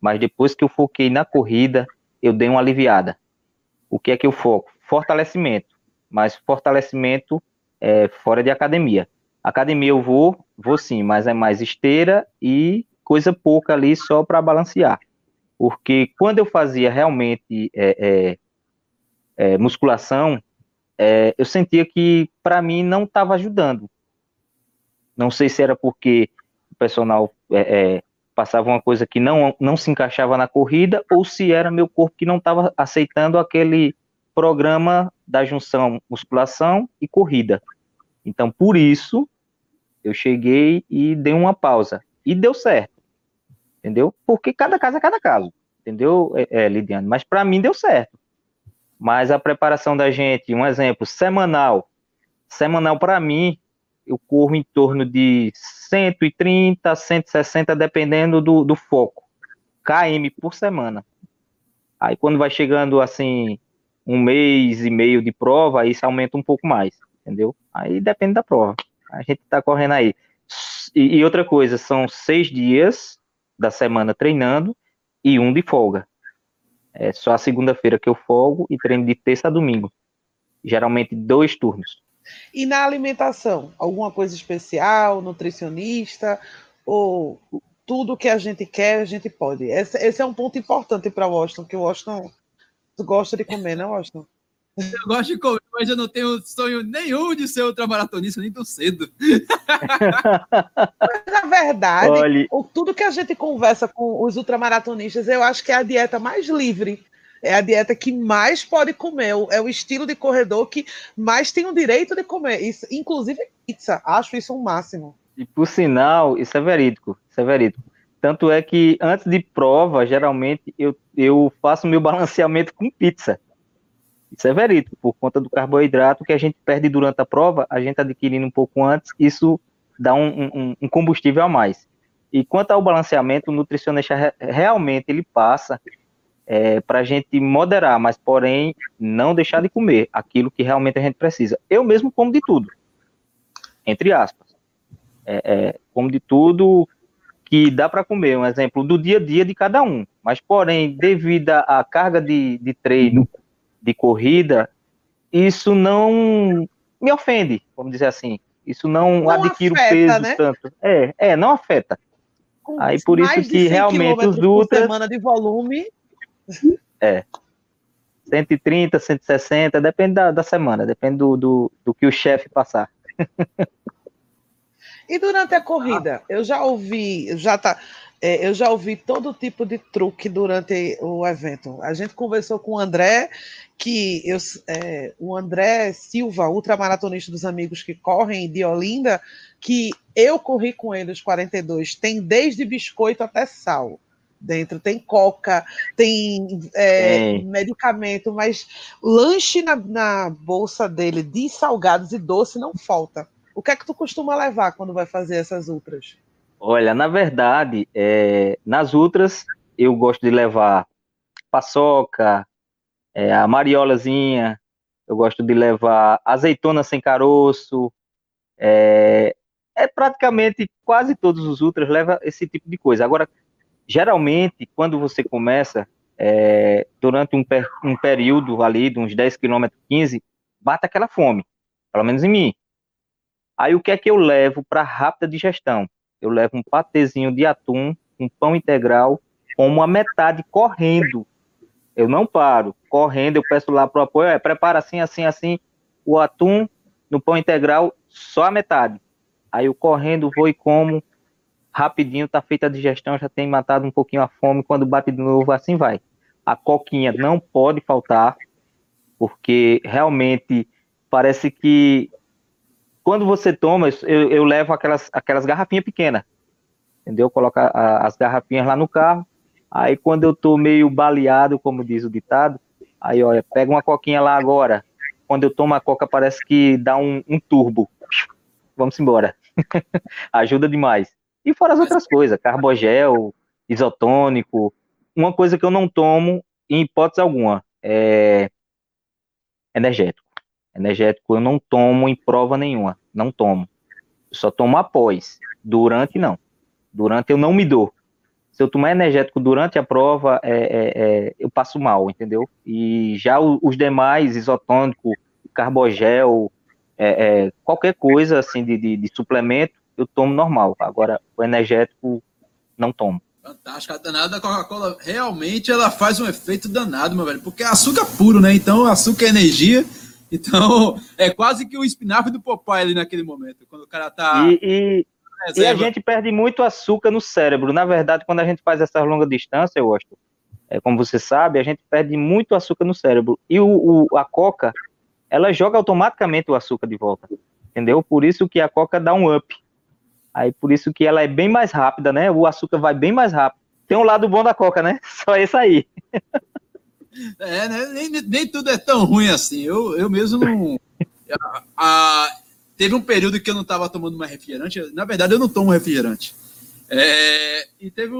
mas depois que eu foquei na corrida, eu dei uma aliviada. O que é que eu foco? Fortalecimento, mas fortalecimento é, fora de academia. Academia eu vou, vou sim, mas é mais esteira e coisa pouca ali só para balancear. Porque quando eu fazia realmente é, é, é musculação, é, eu sentia que para mim não estava ajudando. Não sei se era porque o personal é, passava uma coisa que não, não se encaixava na corrida ou se era meu corpo que não estava aceitando aquele programa da junção musculação e corrida. Então, por isso, eu cheguei e dei uma pausa. E deu certo. Entendeu? Porque cada caso é cada caso. Entendeu, é, é Lidiane? Mas para mim deu certo. Mas a preparação da gente, um exemplo, semanal. Semanal para mim, eu corro em torno de 130, 160, dependendo do, do foco. KM por semana. Aí quando vai chegando assim, um mês e meio de prova, aí isso aumenta um pouco mais, entendeu? Aí depende da prova. A gente está correndo aí. E, e, outra coisa, são seis dias da semana treinando e um de folga. É só a segunda-feira que eu folgo e treino de terça a domingo. Geralmente dois turnos. E na alimentação, alguma coisa especial, nutricionista ou tudo que a gente quer, a gente pode. Esse, esse é um ponto importante para Washington, que o Washington gosta de comer, né, Washington? Eu gosto de comer, mas eu não tenho sonho nenhum de ser ultramaratonista nem tão cedo. Mas, na verdade, Olhe... tudo que a gente conversa com os ultramaratonistas, eu acho que é a dieta mais livre. É a dieta que mais pode comer. É o estilo de corredor que mais tem o direito de comer. Isso, inclusive pizza. Acho isso um máximo. E por sinal, isso é verídico. Isso é verídico. Tanto é que antes de prova, geralmente, eu, eu faço meu balanceamento com pizza. Isso é verídico, por conta do carboidrato que a gente perde durante a prova, a gente adquirindo um pouco antes, isso dá um, um, um combustível a mais. E quanto ao balanceamento, o nutricionista realmente ele passa é, para a gente moderar, mas porém não deixar de comer aquilo que realmente a gente precisa. Eu mesmo como de tudo, entre aspas. É, é, como de tudo que dá para comer, um exemplo do dia a dia de cada um. Mas porém, devido à carga de, de treino, de corrida, isso não me ofende, vamos dizer assim. Isso não, não adquire afeta, o peso né? tanto. É, é, não afeta. Com Aí por isso que realmente os ultras. semana de volume. É. 130, 160, depende da, da semana, depende do, do, do que o chefe passar. e durante a corrida, eu já ouvi, já tá, eu já ouvi todo tipo de truque durante o evento. A gente conversou com o André que eu, é, o André Silva, ultramaratonista dos amigos que correm de Olinda, que eu corri com ele os 42, tem desde biscoito até sal dentro, tem coca, tem é, medicamento, mas lanche na, na, bolsa dele de salgados e doce não falta. O que é que tu costuma levar quando vai fazer essas ultras? Olha, na verdade, é, nas ultras eu gosto de levar paçoca, é, a mariolazinha, eu gosto de levar azeitona sem caroço, é, é, praticamente quase todos os ultras leva esse tipo de coisa. Agora, geralmente, quando você começa, é, durante um, per, um, período ali de uns 10 km, 15, bate aquela fome, pelo menos em mim. Aí o que é que eu levo para rápida digestão? Eu levo um patezinho de atum, um pão integral, com uma metade correndo eu não paro. Correndo, eu peço lá pro apoio, é, prepara assim, assim, assim, o atum no pão integral, só a metade. Aí eu correndo, vou e como, rapidinho, tá feita a digestão, já tem matado um pouquinho a fome, quando bate de novo, assim vai. A coquinha não pode faltar, porque realmente parece que quando você toma, eu, eu levo aquelas, aquelas garrafinhas pequenas, entendeu? Coloca as garrafinhas lá no carro, Aí quando eu tô meio baleado, como diz o ditado, aí olha, pega uma coquinha lá agora. Quando eu tomo a coca parece que dá um, um turbo. Vamos embora. Ajuda demais. E fora as outras coisas, carbogel, isotônico. Uma coisa que eu não tomo, em hipótese alguma, é energético. Energético eu não tomo em prova nenhuma. Não tomo. Eu só tomo após. Durante, não. Durante eu não me dou. Se eu tomar energético durante a prova, é, é, é, eu passo mal, entendeu? E já os demais, isotônico, carbogel, é, é, qualquer coisa assim de, de, de, suplemento, eu tomo normal. Agora, o energético, não tomo. Fantástico. A danada da Coca-Cola, realmente, ela faz um efeito danado, meu velho, porque é açúcar puro, né? Então, açúcar é energia. Então, é quase que o espinafre do Popeye ali naquele momento, quando o cara tá... E, e, e a gente perde muito açúcar no cérebro. Na verdade, quando a gente faz essas longas distâncias, eu gosto, é, como você sabe, a gente perde muito açúcar no cérebro. E o, o, a coca, ela joga automaticamente o açúcar de volta. Entendeu? Por isso que a coca dá um up. Aí por isso que ela é bem mais rápida, né? O açúcar vai bem mais rápido. Tem um lado bom da coca, né? Só esse aí. É, né? Nem, nem tudo é tão ruim assim. Eu, eu mesmo não. a, a, Teve um período que eu não estava tomando mais refrigerante. Na verdade, eu não tomo refrigerante. É, e teve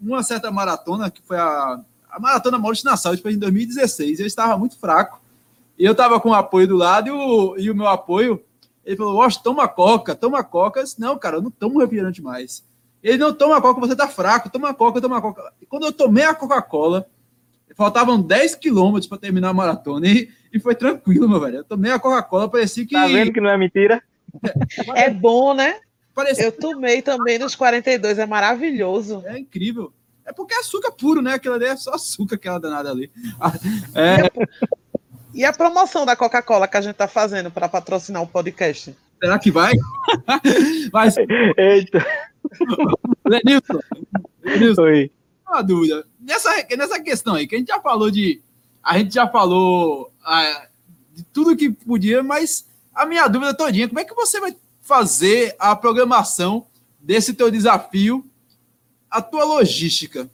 uma certa maratona, que foi a, a Maratona Maurício Nassau, que foi em 2016. Eu estava muito fraco. E eu estava com o apoio do lado, e o, e o meu apoio, ele falou: Washington, toma coca, toma coca. Eu disse, não, cara, eu não tomo refrigerante mais. Ele não toma coca, você tá fraco, toma coca, toma coca. E quando eu tomei a Coca-Cola, faltavam 10 quilômetros para terminar a maratona. E, e foi tranquilo, meu velho. Eu tomei a Coca-Cola, parecia que. Tá vendo que não é mentira? É bom, né? Parecia... Eu tomei também nos 42, é maravilhoso. É incrível. É porque é açúcar puro, né? Aquilo ali é só açúcar, aquela danada ali. É... E a promoção da Coca-Cola que a gente tá fazendo para patrocinar o podcast? Será que vai? vai. Eita. Lenilson, Lenilson Oi. Uma dúvida. Nessa, nessa questão aí, que a gente já falou de. A gente já falou ah, de tudo que podia, mas a minha dúvida todinha, como é que você vai fazer a programação desse teu desafio, a tua logística?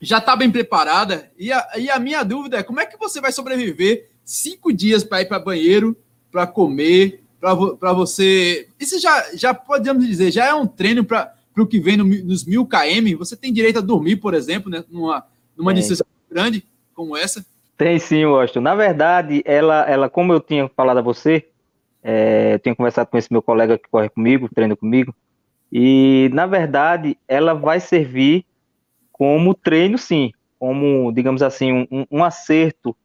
Já está bem preparada? E a, e a minha dúvida é como é que você vai sobreviver cinco dias para ir para banheiro, para comer, para você. Isso já, já podemos dizer, já é um treino para o que vem no, nos mil km. Você tem direito a dormir, por exemplo, né, numa, numa distância grande como essa? Tem sim, Washington. Na verdade, ela, ela, como eu tinha falado a você, é, eu tenho conversado com esse meu colega que corre comigo, treina comigo, e na verdade ela vai servir como treino, sim, como, digamos assim, um, um acerto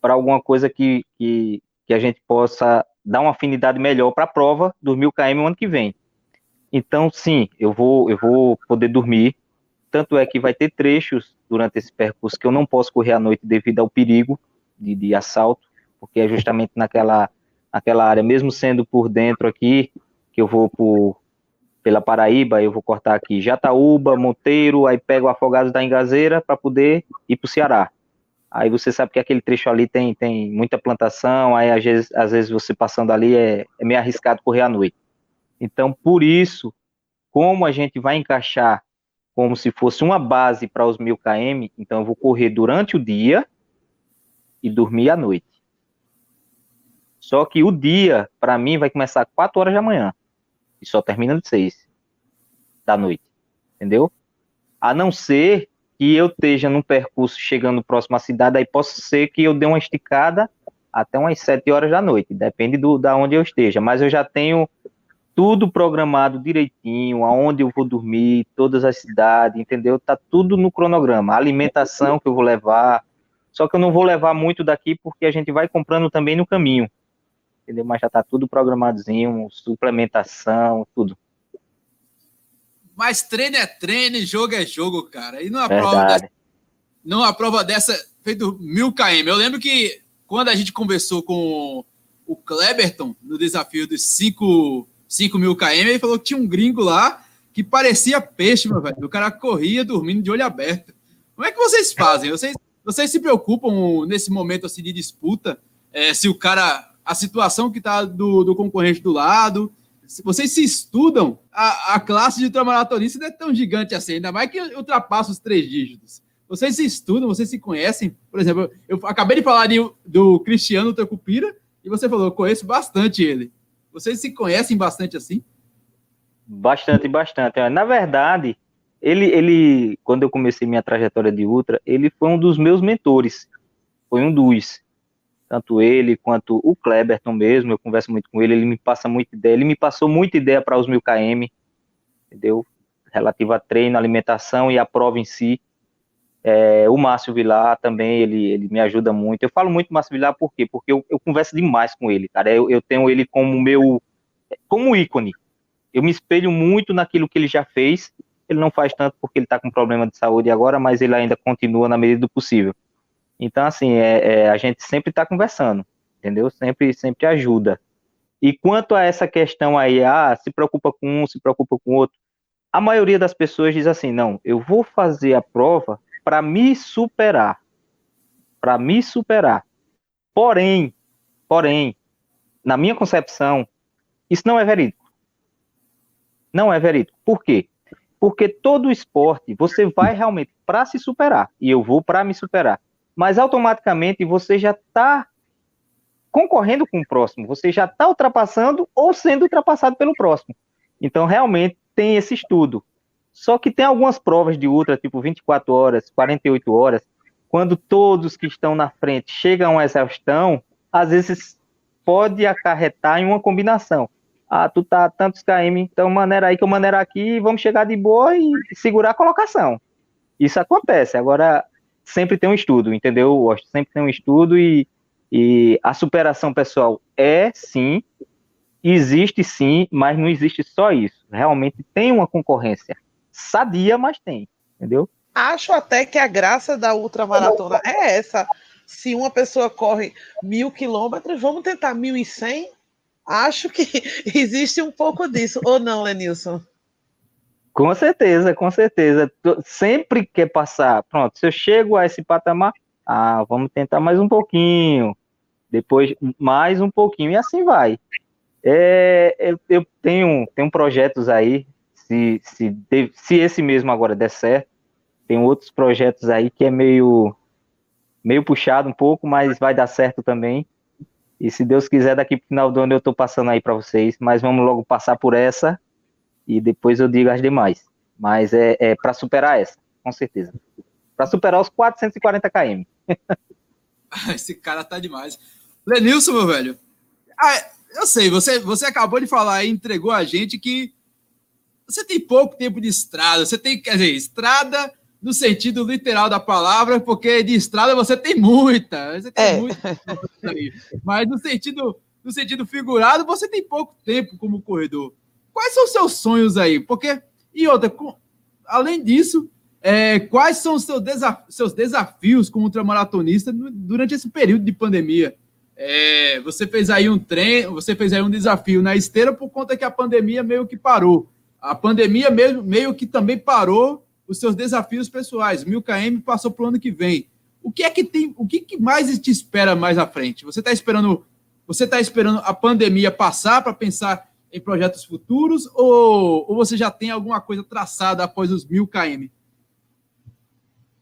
para alguma coisa que, que, que, a gente possa dar uma afinidade melhor para a prova dos mil km no ano que vem. Então, sim, eu vou, eu vou poder dormir. Tanto é que vai ter trechos durante esse percurso que eu não posso correr à noite devido ao perigo de, de assalto, porque é justamente naquela, naquela área, mesmo sendo por dentro aqui, que eu vou por, pela Paraíba, eu vou cortar aqui Jataúba, Monteiro, aí pego Afogados da Engazeira para poder ir para o Ceará. Aí você sabe que aquele trecho ali tem, tem muita plantação, aí às vezes, às vezes você passando ali é, é meio arriscado correr à noite. Então, por isso, como a gente vai encaixar como se fosse uma base para os mil km, então eu vou correr durante o dia e dormir à noite. Só que o dia, para mim, vai começar às 4 horas da manhã e só termina de 6 da noite, entendeu? A não ser que eu esteja num percurso chegando próximo à cidade, aí possa ser que eu dê uma esticada até umas 7 horas da noite, depende do, da onde eu esteja, mas eu já tenho tudo programado direitinho, aonde eu vou dormir, todas as cidades, entendeu? Tá tudo no cronograma. A alimentação que eu vou levar, só que eu não vou levar muito daqui porque a gente vai comprando também no caminho, entendeu? Mas já tá tudo programadozinho, suplementação, tudo. Mas treino é treino, jogo é jogo, cara. E numa prova dessa, numa prova dessa feito mil km. Eu lembro que quando a gente conversou com o Kleberton no desafio dos cinco 5 mil km, ele falou que tinha um gringo lá que parecia peixe, meu velho. O cara corria dormindo de olho aberto. Como é que vocês fazem? Vocês, vocês se preocupam nesse momento assim, de disputa? É, se o cara. A situação que tá do, do concorrente do lado. Se vocês se estudam, a, a classe de ultramaratonista não é tão gigante assim, ainda mais que ultrapassa os três dígitos. Vocês se estudam, vocês se conhecem. Por exemplo, eu acabei de falar de, do Cristiano Tecupira e você falou, eu conheço bastante ele. Vocês se conhecem bastante assim? Bastante, bastante. Na verdade, ele, ele, quando eu comecei minha trajetória de ultra, ele foi um dos meus mentores. Foi um dos. Tanto ele quanto o Kleberton mesmo, eu converso muito com ele, ele me passa muita ideia, ele me passou muita ideia para os mil km, entendeu? Relativo a treino, alimentação e a prova em si. É, o Márcio Vilar também, ele, ele me ajuda muito. Eu falo muito Márcio Vilar por quê? Porque eu, eu converso demais com ele, cara. Eu, eu tenho ele como meu, como ícone. Eu me espelho muito naquilo que ele já fez. Ele não faz tanto porque ele está com problema de saúde agora, mas ele ainda continua na medida do possível. Então, assim, é, é a gente sempre está conversando, entendeu? Sempre, sempre ajuda. E quanto a essa questão aí, ah, se preocupa com um, se preocupa com outro, a maioria das pessoas diz assim, não, eu vou fazer a prova para me superar. Para me superar. Porém, porém, na minha concepção, isso não é verídico. Não é verídico. Por quê? Porque todo esporte você vai realmente para se superar e eu vou para me superar. Mas automaticamente você já está concorrendo com o próximo, você já está ultrapassando ou sendo ultrapassado pelo próximo. Então, realmente, tem esse estudo. Só que tem algumas provas de ultra, tipo 24 horas, 48 horas, quando todos que estão na frente chegam a exaustão, às vezes pode acarretar em uma combinação. Ah, tu tá tantos km, então maneira aí que eu maneira aqui, vamos chegar de boa e segurar a colocação. Isso acontece. Agora, sempre tem um estudo, entendeu? Sempre tem um estudo e, e a superação pessoal é sim, existe sim, mas não existe só isso. Realmente tem uma concorrência sadia, mas tem, entendeu? Acho até que a graça da ultramaratona é essa. Se uma pessoa corre mil quilômetros, vamos tentar mil e cem? Acho que existe um pouco disso, ou não, Lenilson? Com certeza, com certeza. Sempre quer passar. Pronto, se eu chego a esse patamar, ah, vamos tentar mais um pouquinho. Depois, mais um pouquinho, e assim vai. É, eu, eu tenho, tenho projetos aí se, se, se esse mesmo agora der certo, tem outros projetos aí que é meio, meio puxado um pouco, mas vai dar certo também. E se Deus quiser, daqui pro final do ano eu estou passando aí para vocês, mas vamos logo passar por essa e depois eu digo as demais. Mas é, é para superar essa, com certeza. Para superar os 440 km. Esse cara tá demais. Lenilson, meu velho. Ah, eu sei, você, você acabou de falar e entregou a gente que você tem pouco tempo de estrada, você tem, quer dizer, estrada no sentido literal da palavra, porque de estrada você tem muita, você tem é. muita, mas no sentido, no sentido figurado, você tem pouco tempo como corredor. Quais são os seus sonhos aí? Porque, e outra, com, além disso, é, quais são os seus, desaf seus desafios como ultramaratonista durante esse período de pandemia? É, você fez aí um treino, você fez aí um desafio na esteira por conta que a pandemia meio que parou. A pandemia mesmo, meio que também parou os seus desafios pessoais. Mil km passou para o ano que vem. O que é que tem? O que, que mais te espera mais à frente? Você está esperando? Você está esperando a pandemia passar para pensar em projetos futuros ou, ou você já tem alguma coisa traçada após os mil km?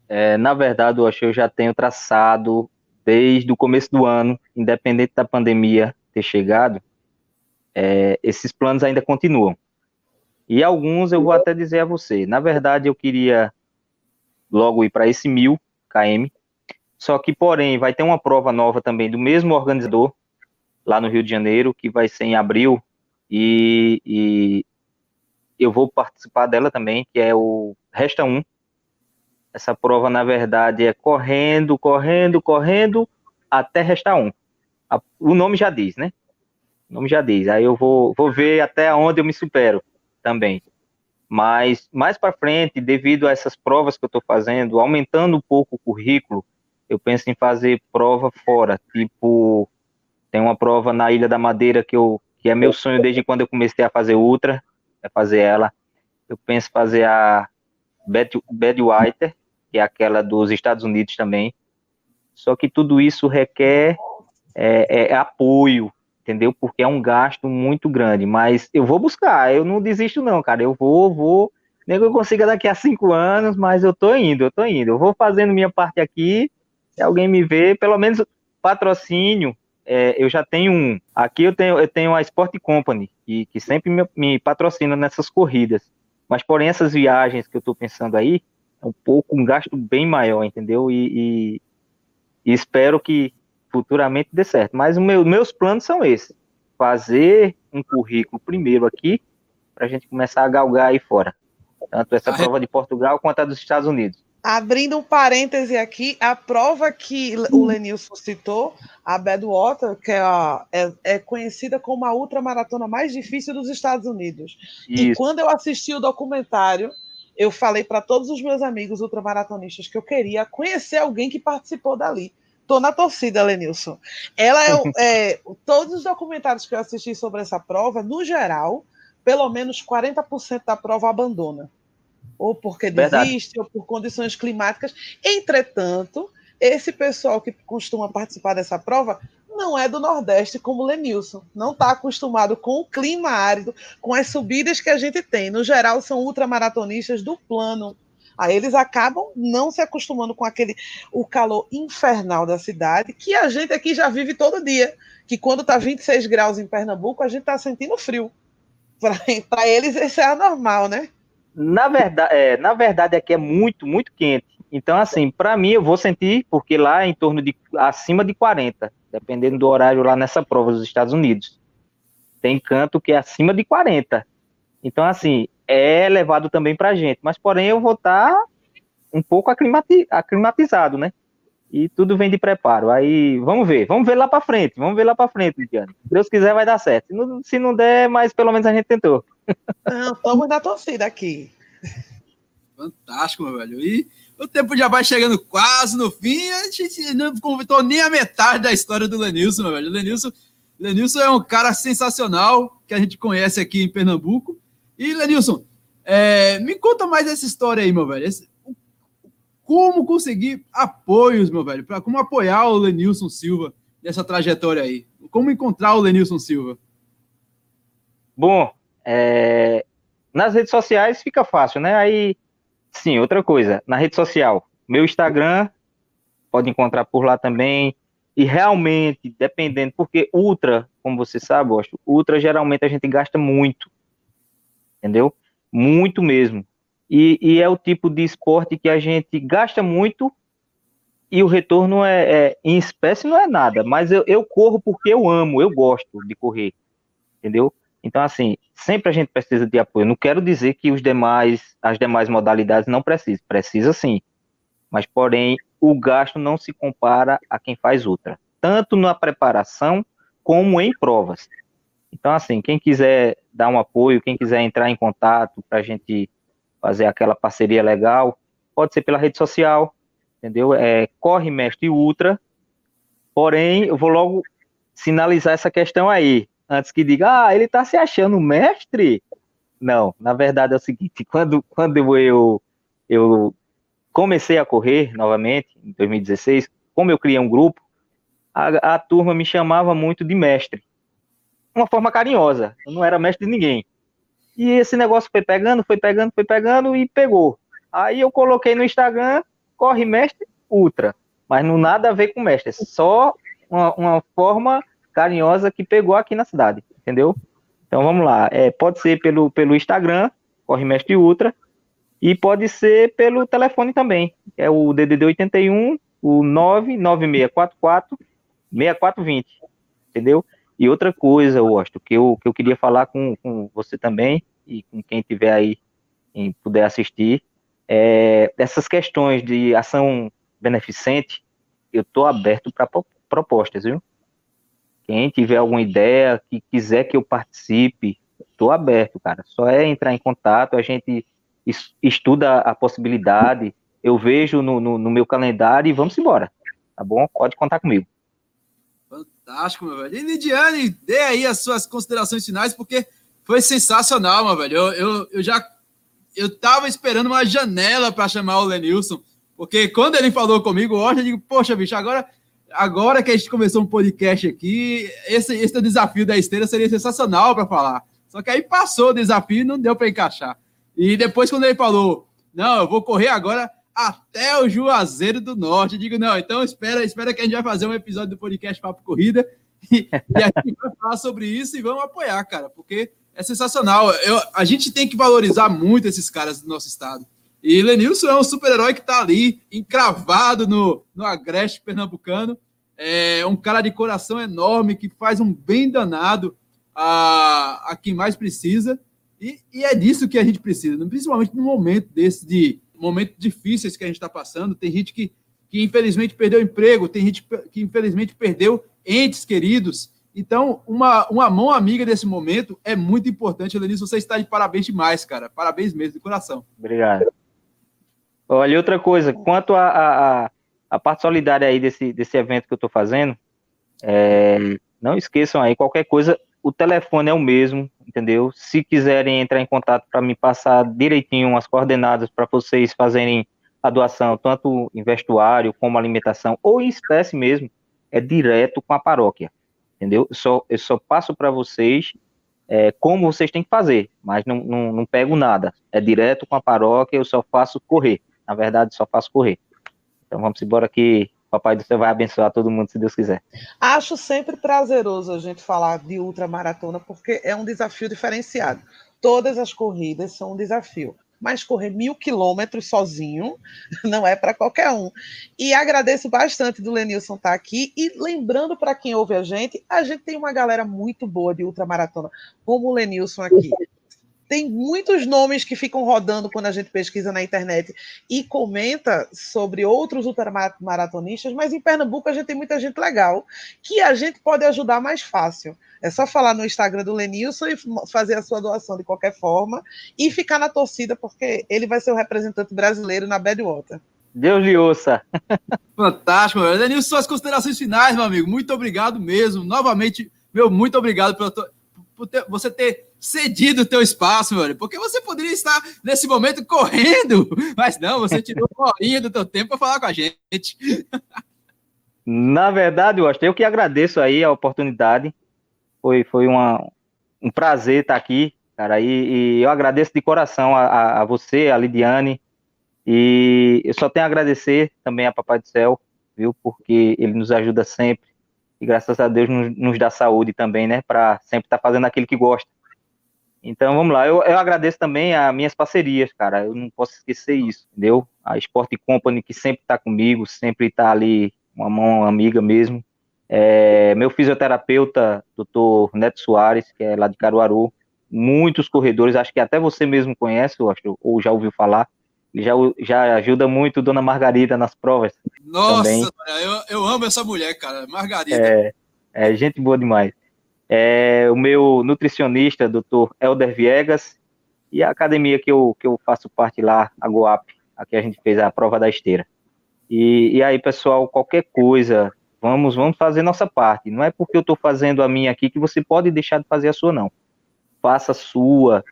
É, na verdade, eu acho que eu já tenho traçado desde o começo do ano, independente da pandemia ter chegado, é, esses planos ainda continuam. E alguns eu vou até dizer a você. Na verdade, eu queria logo ir para esse mil km. Só que, porém, vai ter uma prova nova também do mesmo organizador lá no Rio de Janeiro, que vai ser em abril. E, e eu vou participar dela também, que é o Resta 1. Essa prova, na verdade, é correndo, correndo, correndo, até restar um. O nome já diz, né? O nome já diz. Aí eu vou, vou ver até onde eu me supero também. Mas mais para frente, devido a essas provas que eu estou fazendo, aumentando um pouco o currículo, eu penso em fazer prova fora. Tipo, tem uma prova na Ilha da Madeira que, eu, que é meu sonho desde quando eu comecei a fazer ultra, é fazer ela. Eu penso fazer a Badwater, que é aquela dos Estados Unidos também. Só que tudo isso requer é, é, apoio, entendeu? Porque é um gasto muito grande, mas eu vou buscar, eu não desisto não, cara, eu vou, vou, nem que eu consiga daqui a cinco anos, mas eu tô indo, eu tô indo, eu vou fazendo minha parte aqui, se alguém me vê, pelo menos patrocínio, é, eu já tenho um. Aqui eu tenho, eu tenho a Sport Company, que, que sempre me, me patrocina nessas corridas. Mas, porém, essas viagens que eu estou pensando aí, é um pouco um gasto bem maior, entendeu? E, e, e espero que futuramente dê certo. Mas meu, meus planos são esses: fazer um currículo primeiro aqui, para a gente começar a galgar aí fora. Tanto essa ah, prova de Portugal quanto a dos Estados Unidos. Abrindo um parêntese aqui, a prova que o Lenilson citou, a Badwater, que é, a, é, é, conhecida como a ultramaratona mais difícil dos Estados Unidos. Isso. E quando eu assisti o documentário, eu falei para todos os meus amigos ultramaratonistas que eu queria conhecer alguém que participou dali. Tô na torcida, Lenilson. Ela é, é, todos os documentários que eu assisti sobre essa prova, no geral, pelo menos 40% da prova abandona ou porque Verdade. desiste, ou por condições climáticas. Entretanto, esse pessoal que costuma participar dessa prova não é do Nordeste como o Lenilson, não está acostumado com o clima árido, com as subidas que a gente tem. No geral, são ultramaratonistas do plano. Aí eles acabam não se acostumando com aquele o calor infernal da cidade, que a gente aqui já vive todo dia. Que quando está 26 graus em Pernambuco, a gente está sentindo frio. Para eles, isso é anormal, né? Na verdade, é, na verdade aqui é muito, muito quente. Então, assim, para mim eu vou sentir, porque lá é em torno de acima de 40, dependendo do horário lá nessa prova dos Estados Unidos. Tem canto que é acima de 40. Então, assim, é elevado também pra gente. Mas, porém, eu vou estar tá um pouco aclimati aclimatizado, né? E tudo vem de preparo. Aí, vamos ver, vamos ver lá para frente, vamos ver lá para frente, Lidiane. Se Deus quiser, vai dar certo. Se não, se não der, mas pelo menos a gente tentou. Não, estamos na torcida aqui. Fantástico, meu velho. E o tempo já vai chegando quase no fim. A gente não contou nem a metade da história do Lenilson, meu velho. O Lenilson, Lenilson é um cara sensacional que a gente conhece aqui em Pernambuco. E, Lenilson, é, me conta mais essa história aí, meu velho. Esse, como conseguir apoios, meu velho, para como apoiar o Lenilson Silva nessa trajetória aí? Como encontrar o Lenilson Silva? Bom, é, nas redes sociais fica fácil, né? Aí, sim, outra coisa, na rede social, meu Instagram, pode encontrar por lá também. E realmente, dependendo, porque ultra, como você sabe, ultra geralmente a gente gasta muito, entendeu? Muito mesmo. E, e, é o tipo de esporte que a gente gasta muito e o retorno é, é em espécie não é nada, mas eu, eu corro porque eu amo, eu gosto de correr, entendeu? Então, assim, sempre a gente precisa de apoio. Não quero dizer que os demais, as demais modalidades não precisam. Precisa sim. Mas, porém, o gasto não se compara a quem faz ultra. Tanto na preparação como em provas. Então, assim, quem quiser dar um apoio, quem quiser entrar em contato para a gente fazer aquela parceria legal, pode ser pela rede social, entendeu? É Corre Mestre Ultra. Porém, eu vou logo sinalizar essa questão aí antes que diga, ah, ele está se achando mestre. Não, na verdade é o seguinte, quando, quando eu, eu comecei a correr novamente, em 2016, como eu criei um grupo, a, a turma me chamava muito de mestre. Uma forma carinhosa, eu não era mestre de ninguém. E esse negócio foi pegando, foi pegando, foi pegando e pegou. Aí eu coloquei no Instagram, corre mestre ultra. Mas não nada a ver com mestre, é só uma, uma forma carinhosa que pegou aqui na cidade, entendeu? Então vamos lá, é, pode ser pelo, pelo Instagram, Corre Mestre Ultra, e pode ser pelo telefone também, é o DDD 81, o 99644 6420, entendeu? E outra coisa, Washington, que eu, que eu queria falar com, com você também, e com quem tiver aí e puder assistir, é, essas questões de ação beneficente, eu estou aberto para propostas, viu? Quem tiver alguma ideia, que quiser que eu participe, estou aberto, cara. Só é entrar em contato, a gente estuda a possibilidade, eu vejo no, no, no meu calendário e vamos embora. Tá bom? Pode contar comigo. Fantástico, meu velho. E Lidiane, dê aí as suas considerações finais, porque foi sensacional, meu velho. Eu, eu, eu já eu tava esperando uma janela para chamar o Lenilson, porque quando ele falou comigo hoje, eu digo, poxa, bicho, agora agora que a gente começou um podcast aqui, esse, esse desafio da esteira seria sensacional para falar. Só que aí passou o desafio e não deu para encaixar. E depois, quando ele falou, não, eu vou correr agora até o Juazeiro do Norte, eu digo, não, então espera, espera que a gente vai fazer um episódio do podcast Papo Corrida E, e a gente vai falar sobre isso e vamos apoiar, cara, porque é sensacional. Eu, a gente tem que valorizar muito esses caras do nosso estado. E Lenilson é um super-herói que está ali, encravado no, no agreste pernambucano. É um cara de coração enorme que faz um bem danado a, a quem mais precisa. E, e é disso que a gente precisa, principalmente no momento desse de momentos difíceis que a gente está passando. Tem gente que, que infelizmente perdeu emprego, tem gente que infelizmente perdeu entes queridos. Então, uma, uma mão amiga desse momento é muito importante. Lenilson, você está de parabéns demais, cara. Parabéns mesmo, de coração. Obrigado. Olha, outra coisa, quanto a, a, a parte solidária aí desse, desse evento que eu estou fazendo, é, não esqueçam aí, qualquer coisa, o telefone é o mesmo, entendeu? Se quiserem entrar em contato para me passar direitinho as coordenadas para vocês fazerem a doação, tanto em vestuário como alimentação, ou em espécie mesmo, é direto com a paróquia, entendeu? Eu só, eu só passo para vocês é, como vocês têm que fazer, mas não, não, não pego nada. É direto com a paróquia, eu só faço correr. Na verdade, só faço correr. Então vamos embora que Papai do Céu vai abençoar todo mundo, se Deus quiser. Acho sempre prazeroso a gente falar de ultramaratona, porque é um desafio diferenciado. Todas as corridas são um desafio. Mas correr mil quilômetros sozinho não é para qualquer um. E agradeço bastante do Lenilson estar tá aqui. E lembrando para quem ouve a gente, a gente tem uma galera muito boa de ultramaratona, como o Lenilson aqui tem muitos nomes que ficam rodando quando a gente pesquisa na internet e comenta sobre outros ultramaratonistas, mas em Pernambuco a gente tem muita gente legal que a gente pode ajudar mais fácil. É só falar no Instagram do Lenilson e fazer a sua doação de qualquer forma e ficar na torcida, porque ele vai ser o representante brasileiro na Badwater. Deus lhe ouça. Fantástico, meu. Lenilson, suas considerações finais, meu amigo. Muito obrigado mesmo. Novamente, meu, muito obrigado pela tua, por ter, você ter cedido o teu espaço, mano, porque você poderia estar nesse momento correndo, mas não, você tirou uma horinha do teu tempo para falar com a gente. Na verdade, eu acho eu que agradeço aí a oportunidade. Foi, foi uma, um prazer estar aqui, cara, e, e eu agradeço de coração a, a, você, a Lidiane, e eu só tenho a agradecer também a Papai do Céu, viu, porque ele nos ajuda sempre, e graças a Deus nos, nos dá saúde também, né, para sempre estar fazendo aquilo que gosta. Então vamos lá, eu, eu agradeço também as minhas parcerias, cara. Eu não posso esquecer isso, entendeu? A Sport Company que sempre está comigo, sempre está ali, uma mão amiga mesmo. É, meu fisioterapeuta, doutor Neto Soares, que é lá de Caruaru, muitos corredores, acho que até você mesmo conhece, acho, ou já ouviu falar. Ele já, já ajuda muito Dona Margarida nas provas. Nossa, eu, eu amo essa mulher, cara. Margarida. É, é gente boa demais é, o meu nutricionista, doutor Helder Viegas, e a academia que eu, que eu faço parte lá, a Goap, aqui a gente fez a prova da esteira. E, e aí, pessoal, qualquer coisa, vamos, vamos fazer nossa parte. Não é porque eu estou fazendo a minha aqui que você pode deixar de fazer a sua, não. Faça a sua,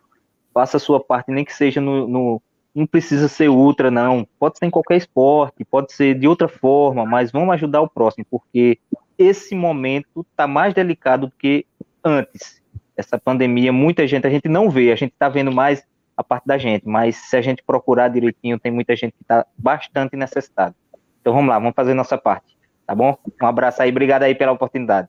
faça a sua parte, nem que seja no, no não precisa ser ultra, não. Pode ser em qualquer esporte, pode ser de outra forma, mas vamos ajudar o próximo, porque esse momento está mais delicado do que antes. Essa pandemia, muita gente, a gente não vê, a gente está vendo mais a parte da gente, mas se a gente procurar direitinho, tem muita gente que está bastante necessitada. Então vamos lá, vamos fazer nossa parte, tá bom? Um abraço aí, obrigado aí pela oportunidade.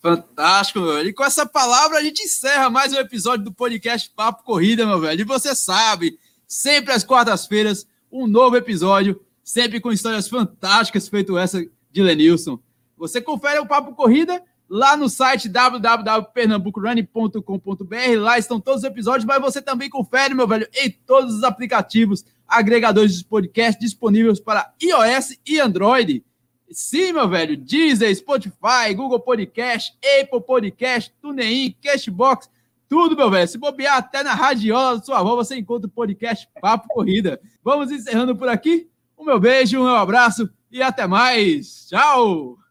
Fantástico, meu velho. E com essa palavra a gente encerra mais um episódio do podcast Papo Corrida, meu velho. E você sabe, sempre às quartas-feiras, um novo episódio, sempre com histórias fantásticas, feito essa de Lenilson. Você confere o Papo Corrida lá no site www.pernambucorunning.com.br. Lá estão todos os episódios, mas você também confere, meu velho, em todos os aplicativos agregadores de podcast disponíveis para iOS e Android. Sim, meu velho, Deezer, Spotify, Google Podcast, Apple Podcast, TuneIn, Cashbox, tudo, meu velho. Se bobear até na radiola da sua avó, você encontra o podcast Papo Corrida. Vamos encerrando por aqui. Um meu beijo, um meu abraço e até mais. Tchau!